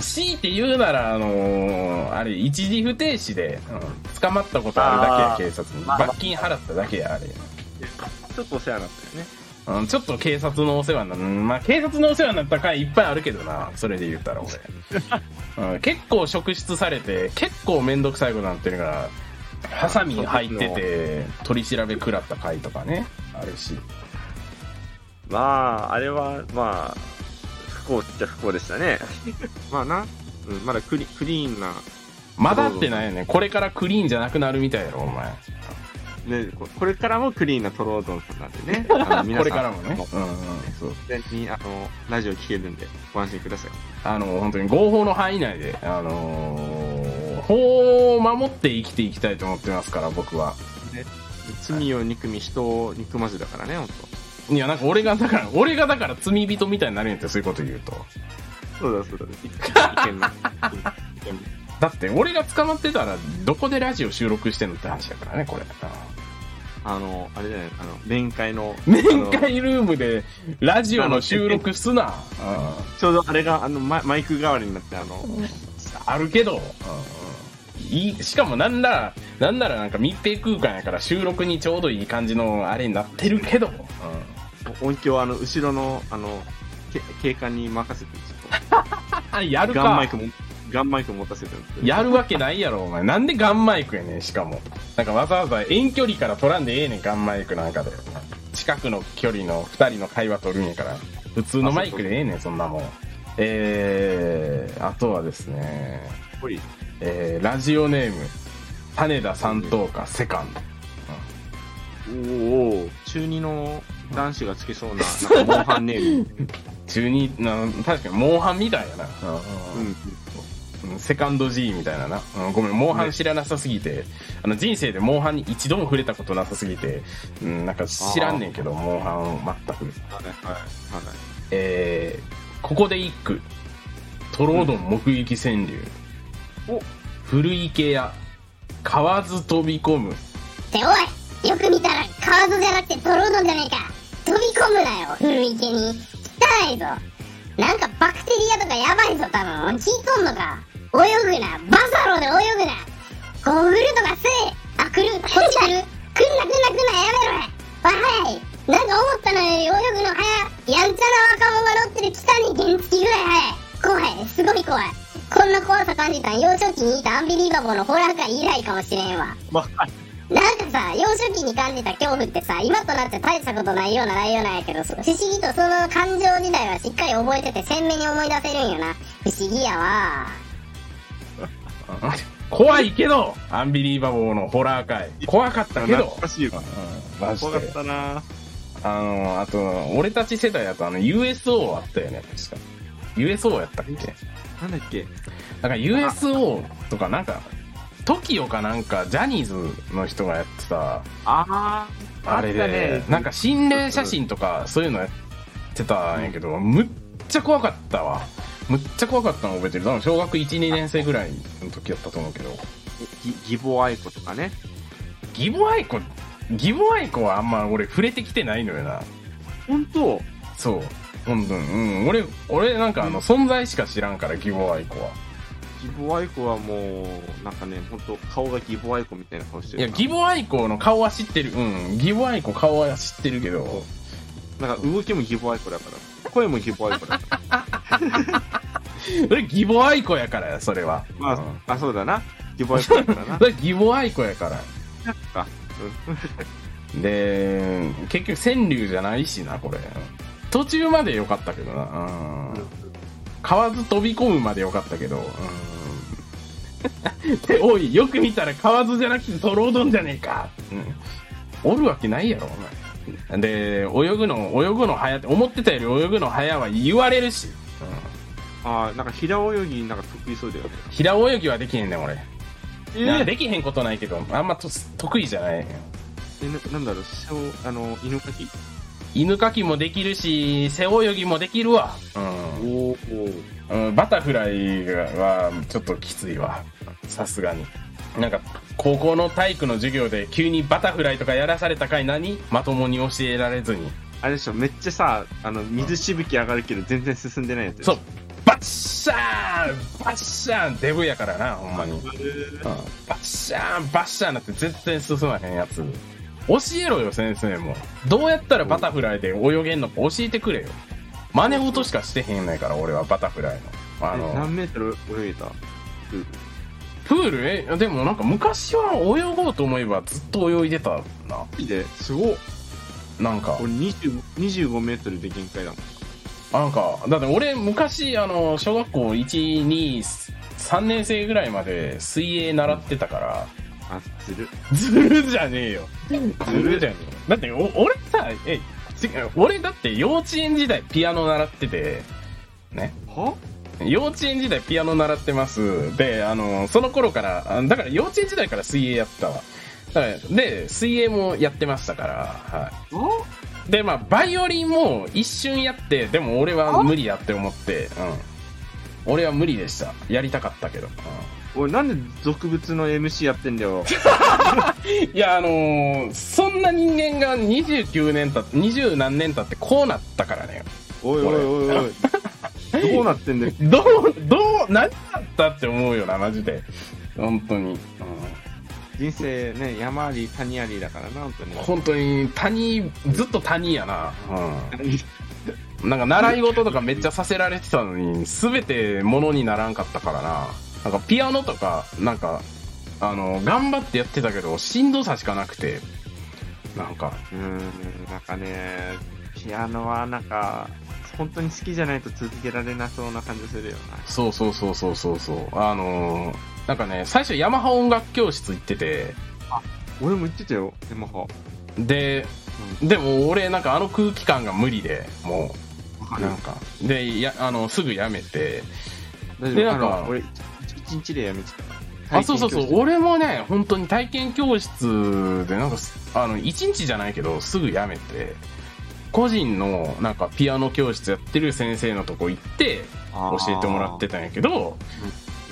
強いて言うなら、あのーあれ、一時不停止で、うん捕まったことあるだけや、警察に。罰金払っただけや、あれ。
ちょっとお世話になったよね。
うん、ちょっと警察のお世話になる。うんまあ、警察のお世話になった回いっぱいあるけどな、それで言ったら俺。(laughs) うん、結構職質されて、結構めんどくさいことになってるから、ハサミ入ってて、取り調べ食らった回とかね、あるし。
まあ、あれは、まあ、不幸っちゃ不幸でしたね。(laughs) まあな、うん、まだクリクリーンな、
まだってないよね。これからクリーンじゃなくなるみたいやろ、お前。
ね、ここれからもクリーンなトロードンさんなんでね。(laughs)
これからもね。うんうん、そう。
全然に、あの、ラジオ聞けるんで、ご安心ください。
あの、本当に合法の範囲内で、あのー法を守って生きていきたいと思ってますから、僕は。
罪を憎み、人を憎まずだからね、本
いや、なんか俺が、だから、俺がだから罪人みたいになるんやって、そういうこと言うと。
当。そうだ、そうだ。意見な。意見
だって、俺が捕まってたら、どこでラジオ収録してんのって話だからね、これ。
あの、あれだよね、あの、面会の。
面会ルームでラジオの収録すな。
ちょうどあれが、あの、ママイク代わりになって、あの、
うんあるけど、いいしかもなんなら、なんならなんか密閉空間やから収録にちょうどいい感じのあれになってるけど、
音響、あの、後ろの、あの、け警官に任せて、ちょっ
あ、やる
と、ガンマイ
か
ク。も、ガンマイク持たせてるんです
やるわけないやろ、お前。なんでガンマイクやねん、しかも。なんかわざわざ遠距離から取らんでええねん、ガンマイクなんかで。近くの距離の二人の会話取るんやから。普通のマイクでええねん、そんなもん。えー、あとはですね。えー、ラジオネーム、種田三等か、セカンド。
おお中二の男子がつけそうな、なんか、モンハンネーム。
中にな、確かに、モンハンみたいやな。
うん。
うんセカンド G みたいなな。うんごめん、モンハン知らなさすぎて、あの、人生でモンハンに一度も触れたことなさすぎて、うん、なんか知らんねんけど、モンハン全く。
はい、はい、はい。
えー、ここで一句。トロードン目撃川柳。
お
古池や、河津飛び込む。
っておいよく見たらカードじゃなくてトロードンじゃねえか。飛び込むなよ古池に。汚いぞ。なんかバクテリアとかやばいぞ多分。聞いとんのか。泳ぐな。バサロで泳ぐな。ゴーグルとかせえ。あ来る。こっち来る。来んな来んな来んなやめろ。やわはい。なんか思ったのより泳ぐの早い。やんちゃな若者が乗ってる北に原付ぐらい早い。怖い。すごい怖い。こんな怖さ感じたん幼少期にいたアンビリーバボーのホラー界以来かもしれんわ、なんかさ、幼少期に感じた恐怖ってさ、今となって大したことないような内容なんやけど、そ不思議とその感情自体はしっかり覚えてて鮮明に思い出せるんよな。不思議やわ。
怖いけど、アンビリーバボーのホラー界。怖かったけど
懐、かしいわ。
うんマジで
怖かっ。たな
あの、あと、俺たち世代だとあの USO あったよね、確か。USO やったっけ？
なんだっけ？
なんか USO とかなんか、TOKIO かなんか、ジャニーズの人がやってた、
あー、
あれで、なんか心霊写真とかそういうのやってたんやけど、むっちゃ怖かったわ。むっちゃ怖かったの覚えてる。多分小学1、2年生ぐらいの時やったと思うけど。
ギギボアイコとかね。
ギボアイコ、ギボアイコはあんま俺触れてきてないのよな。
本当？
そう。本当に。うん。俺、俺なんかあの、存在しか知らんから、ギボアイコは。
ギボアイコはもう、なんかね、本当顔がギボアイコみたいな顔してるな。
いや、ギボアイコの顔は知ってる。うん。ギボアイコ顔は知ってるけど、
なんか動きもギボアイコだから。声もギボアイコだから。(laughs)
それギボアイコやからや、それは。
まあ、
うん
あ、そうだな。ギボアイコだからな
そ。(laughs) れギボアイコやから。
あ、(laughs)
で、結局川柳じゃないしな、これ。途中まで良かったけどな。うん。買わず飛び込むまで良かったけど。うん。で、(laughs) おい、よく見たら買わずじゃなくてトロードンじゃねえか。うん。おるわけないやろ、お前。で、泳ぐの、泳ぐの早って、思ってたより泳ぐの早は言われるし。うん。
あーなんか平泳ぎなんか得意そうだよね。
平泳ぎはできへんねん、俺。
え
なんかできへんことないけど、あんまと得意じゃない。
えななんだろう、小あの、犬かき？
犬かきもできるし、背泳ぎもできるわ。うん。
おお
うん、バタフライはちょっときついわ。さすがに。なんか、高校の体育の授業で急にバタフライとかやらされたかい何まともに教えられずに。
あれでしょ、めっちゃさ、あの、水しぶき上がるけど全然進んでないやつ。
そう。バッシャーンバッシャーンデブやからな、ほんまに。うん、バッシャーンバッシャーンなって絶対進まへんやつ。教えろよ、先生も。どうやったらバタフライで泳げんのか教えてくれよ。真似事しかしてへんねんから、俺はバタフライの。あ
え
の、
何メートル泳げたうん
プール？えでもなんか昔は泳ごうと思えばずっと泳いでたな。
で？すごっ。
なんか、
俺20 25メートルで限界だもん。
なんか、だって俺昔、あの、小学校1、2、3年生ぐらいまで水泳習ってたから、
あ、(laughs) ずる。
ずるじゃねえよ。ずるじゃねえよ。だってお、俺さ、え、違う俺だって幼稚園時代ピアノ習ってて、ね。
は？
幼稚園時代ピアノ習ってます。で、あの、その頃から、あだから幼稚園時代から水泳やってたわ。で、水泳もやってましたから、はい。
あ
で、まあ、バイオリンも一瞬やって、でも俺は無理やって思って、うん。俺は無理でした。やりたかったけど。
俺なんで俗物の MC やってんだよ。
う (laughs) んいや、あのーそんな人間が29年経って、20何年経ってこうなったからね。
おいおいおいおい。(laughs) どうなってんだよ。(laughs)
どう、どう、何だったって思うよな、マジで。本当に。
人生ね、山あり谷ありだからな、本当に
うん、。本当に、谷、ずっと谷やな。うん。なんか習い事とかめっちゃさせられてたのに、すべてものにならんかったからな。なんかピアノとか、なんか、あの、頑張ってやってたけど、しんどさしかなくて、なんか、
うーん、なんかね、ピアノはなんか、本当に好きじゃないと続けられなそうな感じするよな。
そうそうそうそうそうそう。あのーなんかね、最初ヤマハ音楽教室行ってて、
俺も言ってたよ、ヤマハ。
で、でも俺なんかあの空気感が無理で、もう、なんか、で、や、あの、すぐやめて、
大
でなんか
俺、一一日でやめてた。
あ、そうそうそう、俺もね、本当に体験教室で、なんかす、あの、一日じゃないけど、すぐやめて、個人の、なんか、ピアノ教室やってる先生のとこ行って、教えてもらってたんやけど、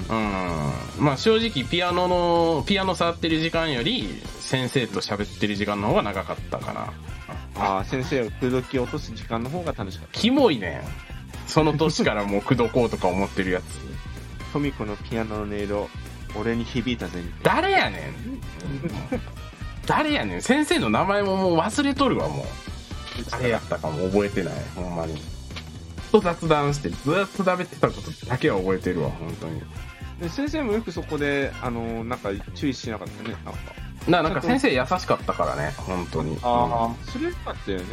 うん、まあ正直ピアノの、ピアノ触ってる時間より、先生と喋ってる時間の方が長かったかな。
ああ、先生を口説き落とす時間の方が楽しかった。
キモいねん。その年からもう口説こうとか思ってるやつ。
トミコのピアノの音色、俺に響いたぜ、みたい
誰やねん。誰やねん。先生の名前ももう忘れとるわ、もう。
な。
誰やったかも覚えてない、ほんまに。ずっと雑談して、ずっと食べてたことだけは覚えてるわ、本当に。
で先生もよくそこで、あの、なんか注意しなかったね、なんか。
な、なんか先生優しかったからね、本当に。
あ、それよかったよね。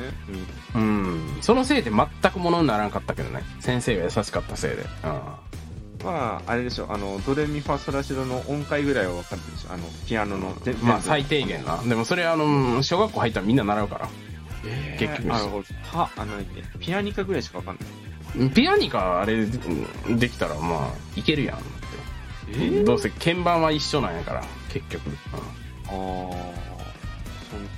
うん。
うん。そのせいで全くものにならんかったけどね。先生が優しかったせいで。うん。
まあ、あれでしょ、あの、ドレミファソラシドの音階ぐらいは分かるでしょ、あの、ピアノの。ぜ
まあ最低限な。でもそれあの、小学校入ったらみんな習うから。結局
あの、は、あの、ピアニカぐらいしか分かんない。
ピアニカあれうんできたらまあいけるやんって、
え
どうせ鍵盤は一緒なんやから結局、
ああ、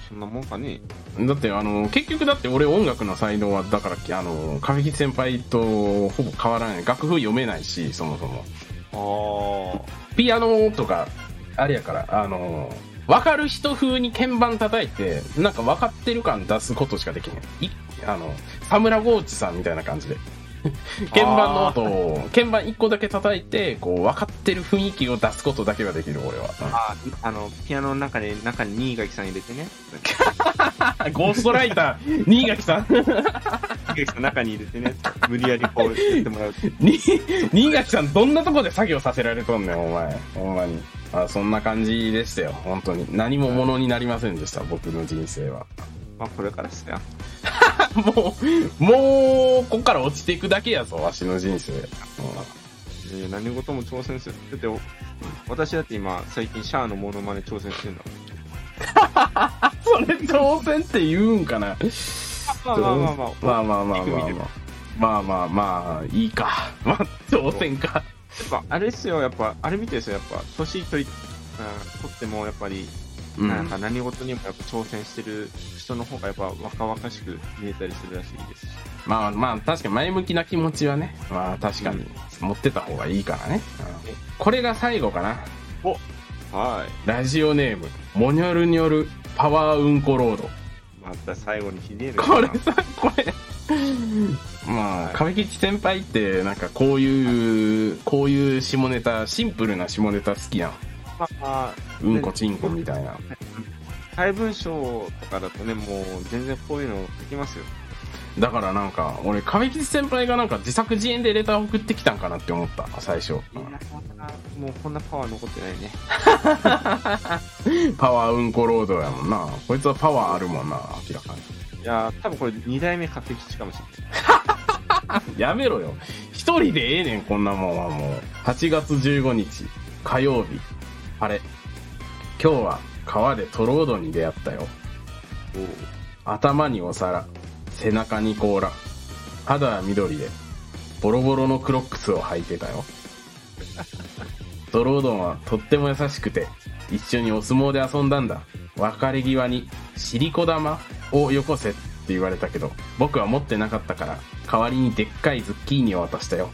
そそんなもんかね。
うんだってあの結局だって俺音楽の才能はだからあの壁吉先輩とほぼ変わらない。楽譜読めないしそもそも。
あ
ピアノとかあれやからあの分かる人風に鍵盤叩いてなんか分かってる感出すことしかできないいあの田村豪地さんみたいな感じで (laughs) 鍵盤の音を鍵盤1個だけ叩いてこう分かってる雰囲気を出すことだけができる俺は、
あ、ああの、ピアノの中に、中に新垣さん入れてね。
う (laughs) んゴーストライター新垣さん。
新垣さん中に入れてね。無理やりこうやってもらう。(laughs)
に新垣さんどんなとこで作業させられとんねんお前。ほんまに。あそんな感じでしたよ。本当に。何もものになりませんでした僕の人生は。
まあ、これからっすよ。(laughs)
もう、もう、こっから落ちていくだけやぞ、わしの人生。うん
何事も挑戦する。だって、私だって今、最近シャアのモノマネ挑戦してんだもん。(laughs)
それ挑戦って言うんかな。
まあまあまあまあ。
まあまあまあまあまあ。まあまあまあ、いいか。まあ、挑戦か。
やっぱ、あれっすよ、やっぱ、あれ見てるっすよ、やっぱ、年取り、うん、取っても、やっぱり、
うん。
なんか何事にもやっぱ挑戦してる人の方がやっぱ若々しく見えたりするらしいです。し。
まあまあ確かに前向きな気持ちはね。まあ確かに。持ってた方がいいからね、うん。これが最後かな。
はい。
ラジオネームモニョルニョルパワーうんこロード。
また最後にひでえな。
これさこれ。まあ
はい。
亀吉先輩ってなんかこういうこういう下ネタシンプルな下ネタ好きやん。
まあ、
うんこちんこみたいな
怪文書とかだとね、もう全然こういうの書きますよ。
だからなんか俺亀吉先輩がなんか自作自演でレター送ってきたんかなって思った最初、
いやもうこんなパワー残ってないね。(laughs)
パワーうんこロードやもんなこいつはパワーあるもんな明らかに
いやー、多分これ2代目確吉かもしれない。(laughs)
やめろよ。一人でええねん、こんなもんはもう。8月15日、火曜日。あれ。今日は川でトロードに出会ったよ。頭にお皿、背中に甲羅、肌は緑で、ボロボロのクロックスを履いてたよ。(laughs) トロードンはとっても優しくて、一緒にお相撲で遊んだんだ。別れ際に、シリコ玉をよこせって言われたけど、僕は持ってなかったから、代わりにでっかいズッキーニを渡したよ。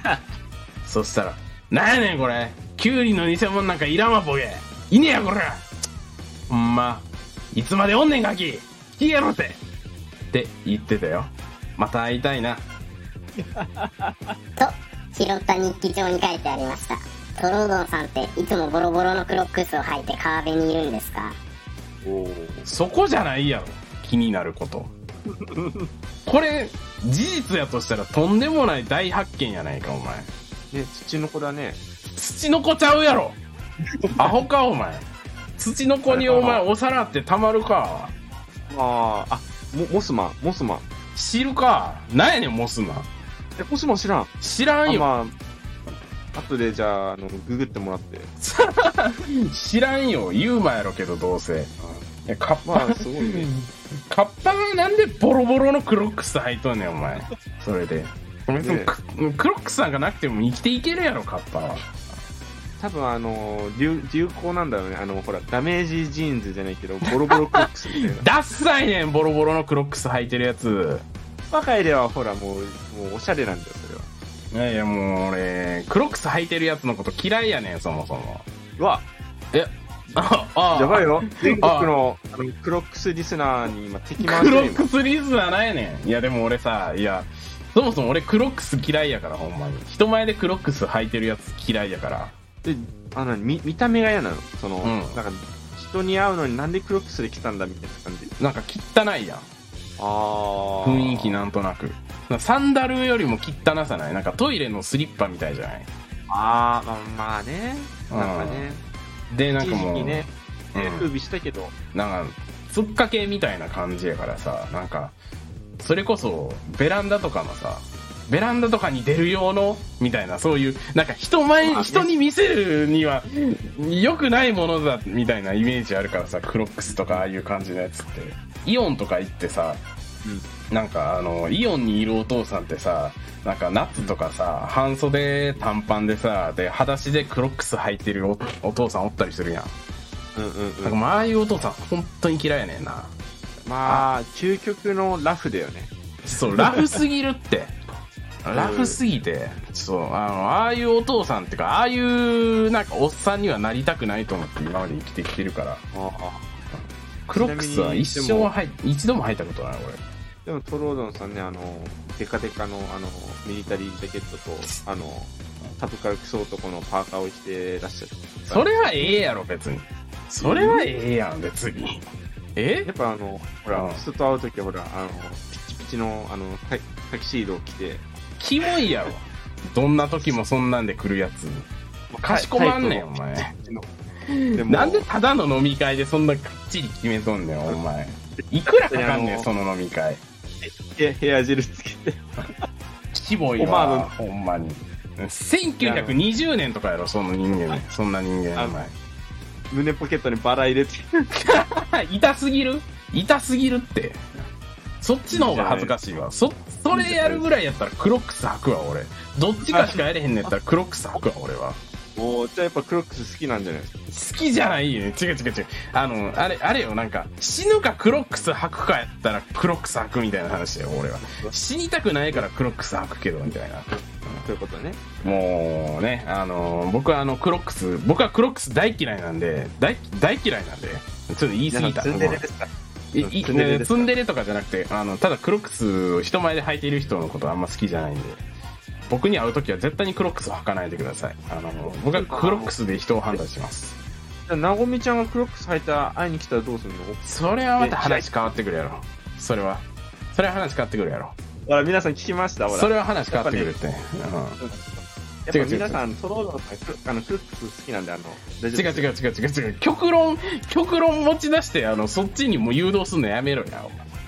(laughs) そしたら、なんやねんこれキュウリの偽物なんかいらんわボケいねやこれほんま、いつまでおんねんガキ消えろってって言ってたよ。また会いたいな。(laughs)
と拾った日記帳に書いてありましたトロードンさんっていつもボロボロのクロックスを履いて川辺にいるんですか？
おお。
そこじゃないやろ。気になること。(laughs) これ、事実やとしたらとんでもない大発見やないか、お前。
ね、土の子だね。
土の子ちゃうやろ (laughs) アホか、お前。土の子にお前お皿ってたまるか
ああ、あ、モモスマン、モスマン。
知るかなんやねん、モスマン。
え、モスマン知らん。あ、
知らんよ。
まあ、後でじゃあ、あの、ググってもらって。(laughs)
知らんよ。 UMAやろけど、どうせ。いやカッパ、
まあ、すごいね。(laughs)
カッパがなんでボロボロのクロックス履いとんねん、お前。それで。別に
ね
ククロックスなんかなくても生きていけるやろ、カッパは。
多分あの流、流行なんだろうね。あの、ほら、ダメージジーンズじゃないけど、ボロボロクロックスみたいな。
ダッサいねん、ボロボロのクロックス履いてるやつ。
若いではほら、もう、もうおしゃれなんだよ、それは。
いやいや、もう俺、クロックス履いてるやつのこと嫌いやねん、そもそも。
うわ、
え、あ、あ、
やばいよ。全国の、あの、クロックスリスナーに今敵回してる
クロックスリスナーなんやねん。いや、でも俺さ、いや、そもそも俺クロックス嫌いやから、ほんまに。人前でクロックス履いてるやつ嫌いやから。
で、あの、見、見た目が嫌なの。その、
うん
なんか、人に会うのになんでクロックスで来たんだみたいな感じ。
なんか汚いやん。
あー。
雰囲気なんとなく。サンダルよりも汚さない？なんかトイレのスリッパみたいじゃない？
ああ、まあね。なんかね。
で、なん
一
かもう、
ね、
うん
えー風靡したけど、
なんか、つっかけみたいな感じやからさ、なんか、それこそ、ベランダとかのさ、ベランダとかに出る用の、みたいな、そういう、なんか人前、人に見せるには、良くないものだ、みたいなイメージあるからさ、クロックスとかああいう感じのやつって。イオンとか行ってさ、なんかあの、イオンにいるお父さんってさ、なんか夏とかさ、半袖短パンでさ、で、裸足でクロックス履いてるおお父さんおったりするやん。
うんうん
なん
うん。
かまあああいうお父さん本当に嫌いやねんな。
まあ、究極のラフだよね。
そう、ラフすぎるって。ラフすぎて、そう、あの、ああいうお父さんってか、ああいう、なんか、おっさんにはなりたくないと思って今まで生きてきてるから。
あ
クロックスは一生は入一度も履いたことない、俺。
でもトロードンさんね、あの、デカデカの、あの、ミリタリージャケットと、あの、タブカルクソ男のパーカーを着てらっしゃる。
それはええやろ、別に。それはええやん、別に。え？
やっぱあの、ほら
うん、
人と会うときはほら、あの、ピチピチの、あの、タタキシードを着て、
キモいやろ。どんな時もそんなんで来るやつ。かしこまんねん、お前。(laughs)
でも
なんでただの飲み会でそんなかっちり決めとんねん、(laughs) お前。いくらかかんねん、その飲み会。
ヘヘアジェルつけて、
キモいわほんまに。1920年とかやろ、その人間。そんな人間、お前。
胸ポケットにバラ入れて、(laughs)
痛すぎる？痛すぎるって。そっちの方が恥ずかしいわ。そ、それやるぐらいやったらクロックス履くわ、俺。どっちかしかやれへんねやったら (laughs) クロックス履くわ、俺は。
もう、じゃあやっぱクロックス好きなんじゃないですか？
好きじゃないよね。違う違う違う。あの、あれ、あれよ、なんか、死ぬかクロックス履くかやったらクロックス履くみたいな話だよ、俺は。死にたくないからクロックス履くけど、みたいな。
そういうことね。
もうね、あの、僕はあの、クロックス、僕はクロックス大嫌いなんで、大、大嫌いなんで、ちょっと言い過ぎた。
ツンデレですか？ツンデレ
とかじゃなくて、あの、ただクロックスを人前で履いている人のことあんま好きじゃないんで、僕に会うときは絶対にクロックスを履かないでください。あの、僕はクロックスで人を判断します。
じゃあ、なごみちゃんがクロックス履いた会いに来たらどうするの？
それはまた話変わってくるやろ。それは。それは話変わってくるやろ。
ほら、皆さん聞きましたほら。
それは話変わってくるって。うん
やっぱ皆さん、トロードあの、クロックス好きなんで、あの、
違う違う違う違う違う。極論、極論持ち出して、あの、そっちにもう誘導すんのやめろや。
い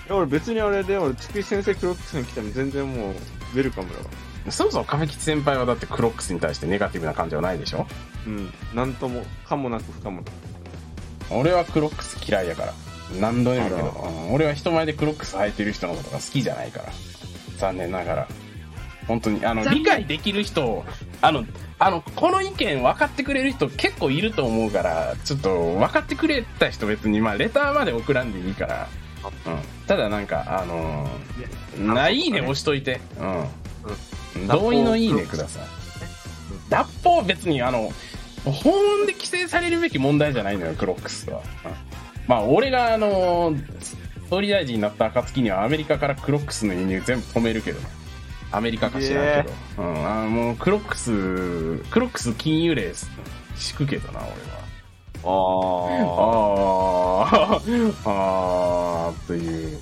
や俺別に俺で、俺、つくい先生クロックスに来ても全然もう、ウェルカムだわ。
そもそも亀吉先輩はだってクロックスに対してネガティブな感じはないでしょ？
うん。なんとも、かもなく不可もなく。
俺はクロックス嫌いやから。何度でも言うけど、うん俺は人前でクロックス履いてる人のことが好きじゃないから。残念ながら。本当に、あの、理解できる人、あの、あの、この意見分かってくれる人結構いると思うから、ちょっと分かってくれた人別に、まあ、レターまで送らんでいいから。うん。ただなんか、あのー、ないいね押しといて。うん。同意のいいねください。脱法別にあの、法音で規制されるべき問題じゃないのよ、クロックスは。まあ、俺が、あの、総理大臣になった暁にはアメリカからクロックスの輸入全部止めるけどな。アメリカか知らんけど。うん、あのもうクロックス、クロックス金融令敷くけどな、俺は。
あ
あーあーという、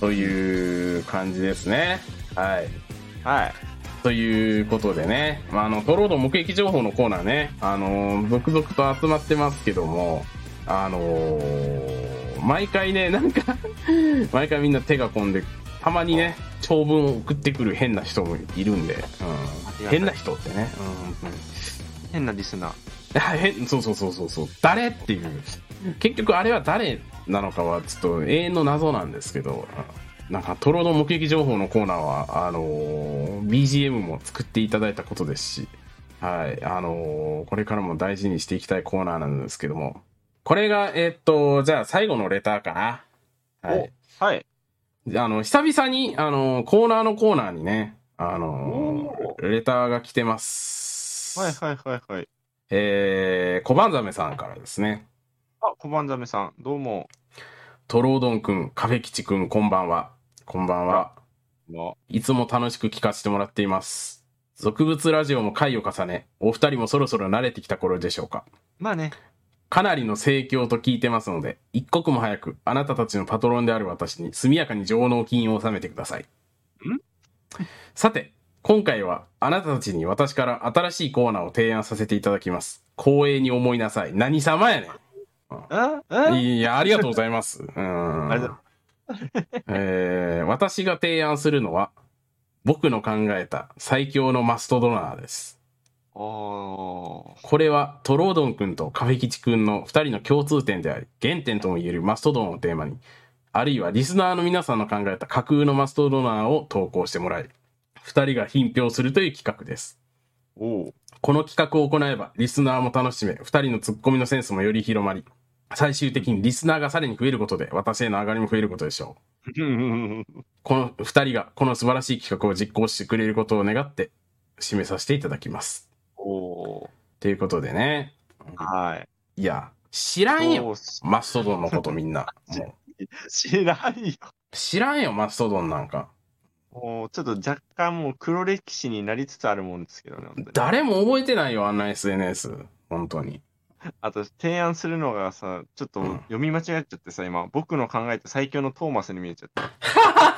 という感じですね。はい。
あ。はい。
ということでね、まあ、あの、トロード目撃情報のコーナーね、あのー続々と集まってますけども、あのー毎回ね、なんか、毎回みんな手が込んで、たまにね、長文を送ってくる変な人もいるんで、うん、変な人ってね、うん。
変なリスナー。
そうそうそうそうそう。誰っていう。結局あれは誰なのかはちょっと永遠の謎なんですけどなんかトロード目撃情報のコーナーはあのー BGM も作っていただいたことですしはい。あのーこれからも大事にしていきたいコーナーなんですけどもこれがえーっとじゃあ最後のレターかなはい
はい。
あの久々にあのーコーナーのコーナーにねあのーレターが来てます
はいはいはいはい。
えー、小判ザメさんからですね。
あ、小判ザメさん、どうも。
トロードンくん、カフェ吉くん、こんばんは。こんばんは。
も
いつも楽しく聞かせてもらっています。俗物ラジオも回を重ね、お二人もそろそろ慣れてきた頃でしょうか。
まあね。
かなりの盛況と聞いてますので、一刻も早く、あなたたちのパトロンである私に速やかに上納金を納めてください。さて、今回は、あなたたちに私から新しいコーナーを提案させていただきます。光栄に思いなさい。何様やねん。
ああ？
いや、ありがとうございます。うん。
ありがと (laughs)
えー私が提案するのは、僕の考えた最強のマストドナーです。これはトロードン君とカフェ吉君の2人の共通点であり、原点とも言えるマストドンをテーマに、あるいはリスナーの皆さんの考えた架空のマストドナーを投稿してもらい、2人が品評するという企画です。この企画を行えば、リスナーも楽しめ、2人のツッコミのセンスもより広まり、最終的にリスナーがさらに増えることで、私への上がりも増えることでしょう。この二人がこの素晴らしい企画を実行してくれることを願って締めさせていただきます。
おう。
ということでね。
はい。
いや、知らんよ。マストドンのことみんな。も (laughs)
知らんよ。
う知らんよ、マストドンなんか。
もうちょっと若干もう黒歴史になりつつあるもんですけどね。
誰も覚えてないよ、あんな SNS。本当に。
あと提案するのがさ、ちょっと
うん
読み間違えちゃってさ、今、僕の考えた最強のトーマスに見えちゃった。(laughs)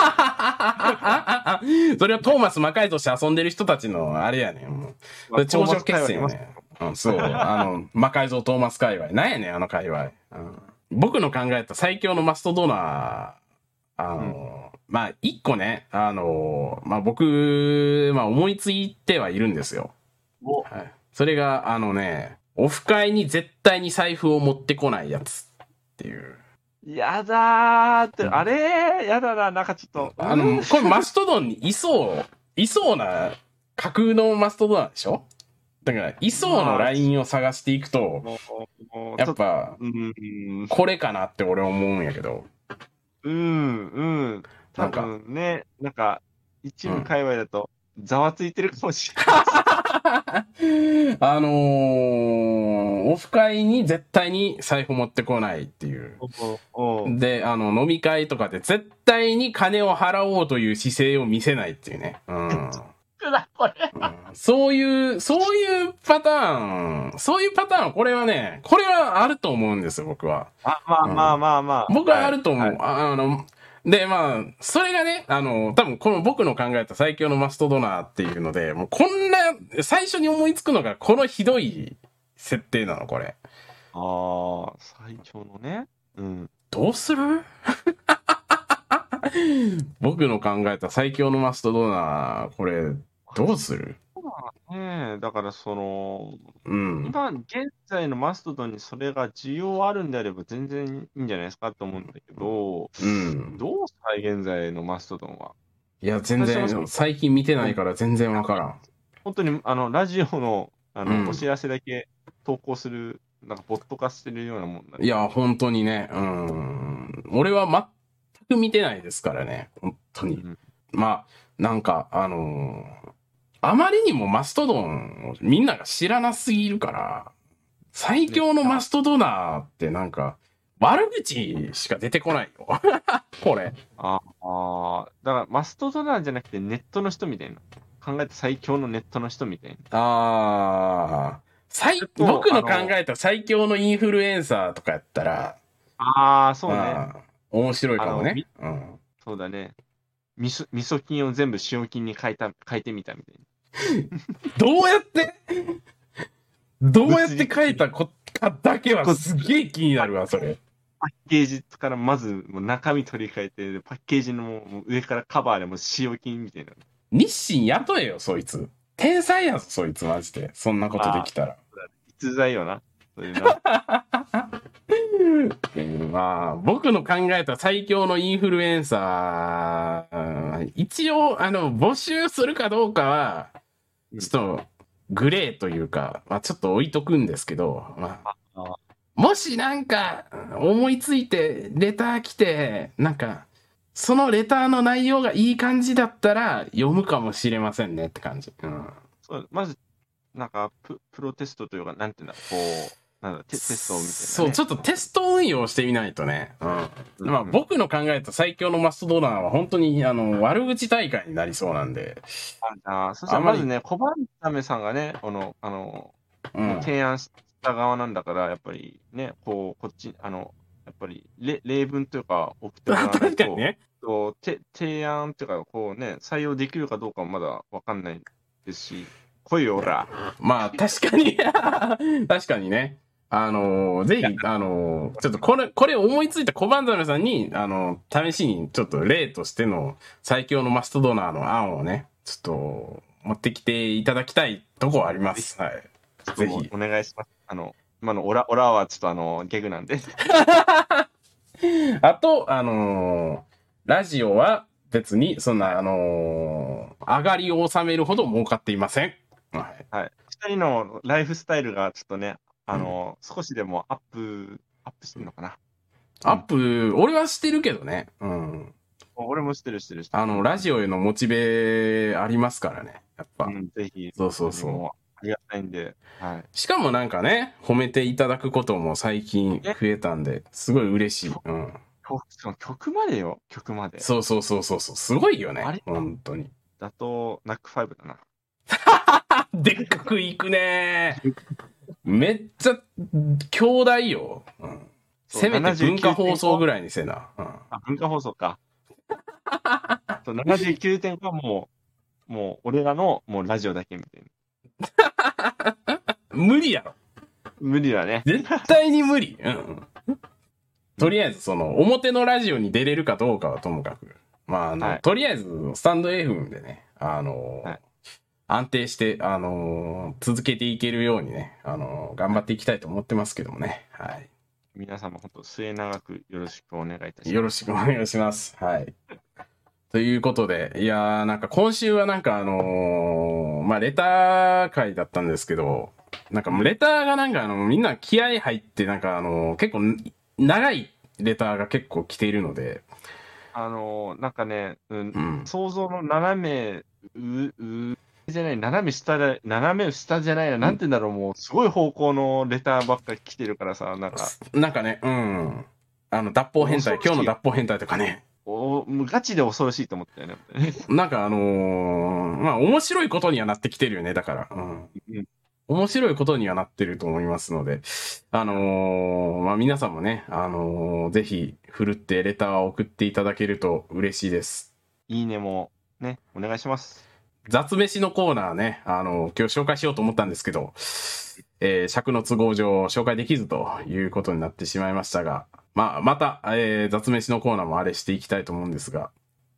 (laughs)
それはトーマス魔改造して遊んでる人たちのあれやねん。もうそれ頂上決戦やねん。うん、そう。あの、魔改造トーマス界隈。なんやねん、あの界隈。うん、僕の考えた最強のマストドナー、あの、まあ、一個ね、あの、まあ僕、まあ思いついてはいるんですよ。
お
はい。それが、あのね、オフ会に絶対に財布を持ってこないやつっていう。
やだーって、
うん
あれやだな、なんかちょっと。
あの、これマストドンにいそう、いそうな架空のマストドナーでしょ？だから、いそうのラインを探していくと、やっぱ、
うん、
これかなって俺思うんやけど。
うん、うん。多分ね、なんか、一部界隈だと、ざわついてるかもしれない。(laughs)
あのー、オフ会に絶対に財布持ってこないっていう。で、あの、飲み会とかで絶対に金を払おうという姿勢を見せないっていうね。うん。
これ。
うんそういう、そういうパターン、そういうパターン、これはね、これはあると思うんですよ、僕は。
あ、まあまあまあまあ。
僕はあると思う。
はい
ああの、で、まあ、それがね、あの、多分この僕の考えた最強のマストドナーっていうので、もうこんな、最初に思いつくのがこのひどい設定なの、これ。
ああ、最強のね。うん。
どうする？(laughs) 僕の考えた最強のマストドナー、これ、どうする？
ねえ、だからその、
うん。
今現在のマストドンにそれが需要あるんであれば全然いいんじゃないですかと思うんだけど、
うん。
どうしたい現在のマストドンは？
いや、全然、最近見てないから全然わからん。
本当にあのラジオのあの、
うん
お知らせだけ投稿する、なんかボット化してるようなもんだね。
いや、本当にね、うん。俺は全く見てないですからね、本当に。
うん
まあ、なんか、あのーあまりにもマストドンをみんなが知らなすぎるから、最強のマストドナーってなんか、悪口しか出てこないよ。(laughs) これ。
ああ、だからマストドナーじゃなくてネットの人みたいな。考えた最強のネットの人みたいな。
ああ。最、
と
僕の考えた最強のインフルエンサーとかやったら、
ああ、そうね。
面白いかもね。うん。
そうだね。味噌味噌菌を全部塩菌に変えた、変えてみたみたい (laughs)
どうやって、どうやって書いたこかだけはすげえ気になるわ、それ。
な。パッケージからまずもう中身取り替えて、パッケージの上からカバーでもう塩菌みたいな。
日清雇えよ、そいつ。天才やぞ、そいつ、マジで。そんなことできたら。
逸材よな。そういう
まあ、僕の考えた最強のインフルエンサー、うん一応、あの、募集するかどうかは、
うん
ちょっと、グレーというか、まあ、ちょっと置いとくんですけど、まあ
あ、
もしなんか、思いついて、レター来て、なんか、そのレターの内容がいい感じだったら、読むかもしれませんねって感じ。うん。
そうまず、なんかプ、プロテストというか、なんていうんだ、こう、なんだ、テテストみたいな、ね。
そう、ちょっとテスト運用してみないとね。うん。
うん
まあ、僕の考えた最強のマストドナーは本当にあの悪口大会になりそうなんで、
あそしたらまずね、小判タメさんがね、この、あの、
うん、
提案した側なんだから、やっぱりね、こう、こっち、あの、やっぱり例例文というか送ってもらわな (laughs)
ね。
提案というか、こうね、採用できるかどうかもまだわかんないですし、来いよ、おら。
まあ確かに (laughs) 確かにね。あのぜひ、あのちょっとこれ、これ思いついた小判ザメさんに、あの試しにちょっと例としての最強のマストドナーの案をね、ちょっと持ってきていただきたいとこはあります。はい。ぜひ
お願いします。あの、今のオラ、オラはちょっとあの、ギャグなんで。(laughs)
あと、あのーラジオは別に、そんな、あのー上がりを収めるほど儲かっていません。はい。
はい。二人のライフスタイルがちょっとね、あの、少しでもアップ、アップしてるのかな。
アップ、俺はしてるけどね。うん。
俺もしてるしてるしてる。
あの、ラジオへのモチベありますからね。やっぱ。
うん、ぜひ。
そうそうそう
もありがたいんで、はい。
しかもなんかね、褒めていただくことも最近増えたんで、すごい嬉しい。うん。
曲までよ、曲まで。
そうそうそうそうそう。すごいよね。本当に。
だと、ナックファイブだな。(laughs)
でっかくいくねめっちゃ、兄弟よ。うん。せめて文化放送ぐ
らい。
らいにせな。うん。
あ、文化放送か。(laughs) そう79点はもう、もう俺らのもうラジオだけみたいな。(laughs)
無理やろ。
無理だね。
絶対に無理。うん。とりあえず、その、表のラジオに出れるかどうかはともかく。まあ、あの、
はい
とりあえず、スタンド FM でね、あの、
はい
安定して、あの続けていけるようにね、あの頑張っていきたいと思ってますけどもね。はい。
皆様本当末永くよろしくお願いいたします。
よろしくお願いします。はい。ということで、いやー、なんか今週はなんかあのーまあ、レター会だったんですけど、なんかもうレターがなんかあの、みんな気合入って、なんかあのー結構長いレターが結構来ているので、
あのーなんかね、うん
うん。
想像の斜め、う、う、じゃない、斜め下で、斜め下じゃないな、なんて言うんだろう、もう、すごい方向のレターばっかり来てるからさ、なんか、
なんかね、うん。あの、脱法変態、今日の脱法変態とかね、
おガチで恐ろしいと思ったよね。(laughs)
なんかあのーまあ、面白いことにはなってきてるよね、だから。うん。
うん
面白いことにはなってると思いますので、あのーまあ、皆さんもね、あのーぜひ、ふるってレターを送っていただけると嬉しいです。
いいねも、ね、お願いします。
雑飯のコーナーね、あの今日紹介しようと思ったんですけど、えー尺の都合上紹介できずということになってしまいましたが、まあ、また、えー雑飯のコーナーもあれしていきたいと思うんですが、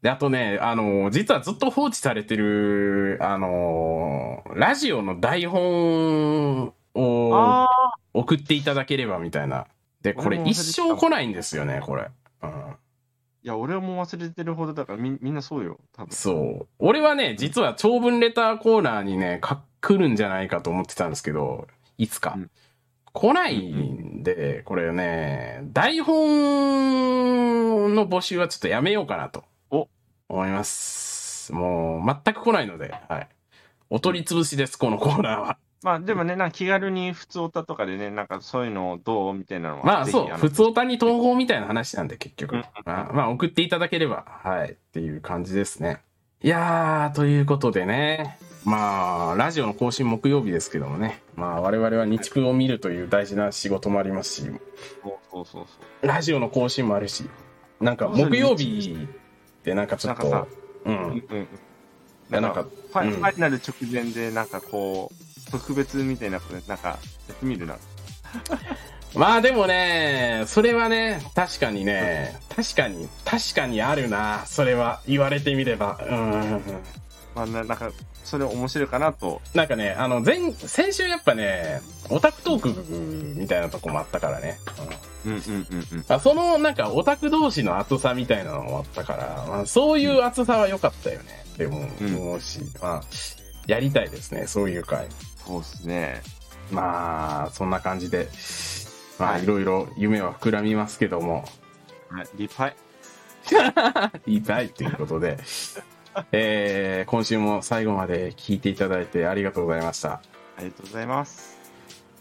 で、あとね、あの実はずっと放置されてる、あのラジオの台本を
あ
送っていただければみたいな。で、これ一生来ないんですよね、これ。うん。
いや、俺も忘れてるほどだからみ、みんなそうよ、多分。
そう。俺はね、実は長文レターコーナーにね、か来るんじゃないかと思ってたんですけど、いつか。
うん
来ないんで、これね、台本の募集はちょっとやめようかなと。
お
思います。もう、全く来ないので、はい。お取り潰しです、このコーナーは。
まあでもね、なんか気軽に普通歌とかでね、なんかそういうのどうみたいなのは。
まあそう、普通歌に統合みたいな話なんで結局。
うん
まあ、まあ送っていただければ、はい、っていう感じですね。いやー、ということでね。まあ、ラジオの更新木曜日ですけどもね。まあ、我々は日プを見るという大事な仕事もありますし、
そうそうそう。
ラジオの更新もあるし、なんか木曜日ってなんかちょっと
なんか、
う
うんん。うん。
なんか
ファイナル直前で、なんかこう、特別みたいなことで、なんか、やってみるな。(laughs)
まあでもね、それはね、確かにね、確かに、確かにあるな、それは言われてみれば。うん。
まあ、ななんか、それ面白いかなと。
なんかね、あの、前、先週やっぱね、オタクトークみたいなとこもあったからね。うん
うんうんうんうん。
あその、なんか、オタク同士の熱さみたいなのもあったから、まあ、そういう熱さは良かったよね。でも、
うん
思うし、まあ、やりたいですね、そういう回。
そうですね。
まあ、そんな感じで、まあ、
はい
いろいろ夢は膨らみますけども、
はい。リパイ。
言いたいということで、えー、今週も最後まで聞いていただいてありがとうございました。
ありがとうございます。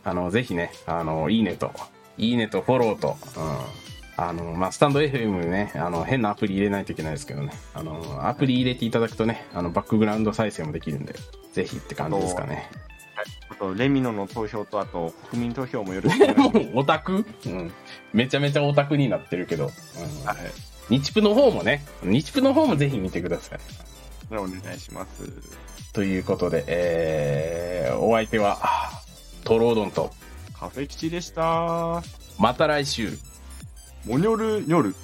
あの、ぜひね、あの、いいねと、いいねとフォローと、うん。あの、まあ、スタンド FM ね、あの、変なアプリ入れないといけないですけどね、あの、アプリ入れていただくとね、あの、バックグラウンド再生もできるんで、ぜひって感じですかね。
あと、レミノの投票と、あと、国民投票もよろしく (laughs)
も。う、オタク？うん。めちゃめちゃオタクになってるけど、うん
はい。
日プの方もね、日プの方もぜひ見てください。
お願いします。
ということで、えー、お相手は、トロードンと、
カフェ吉でした。
また来週。
モニョル夜。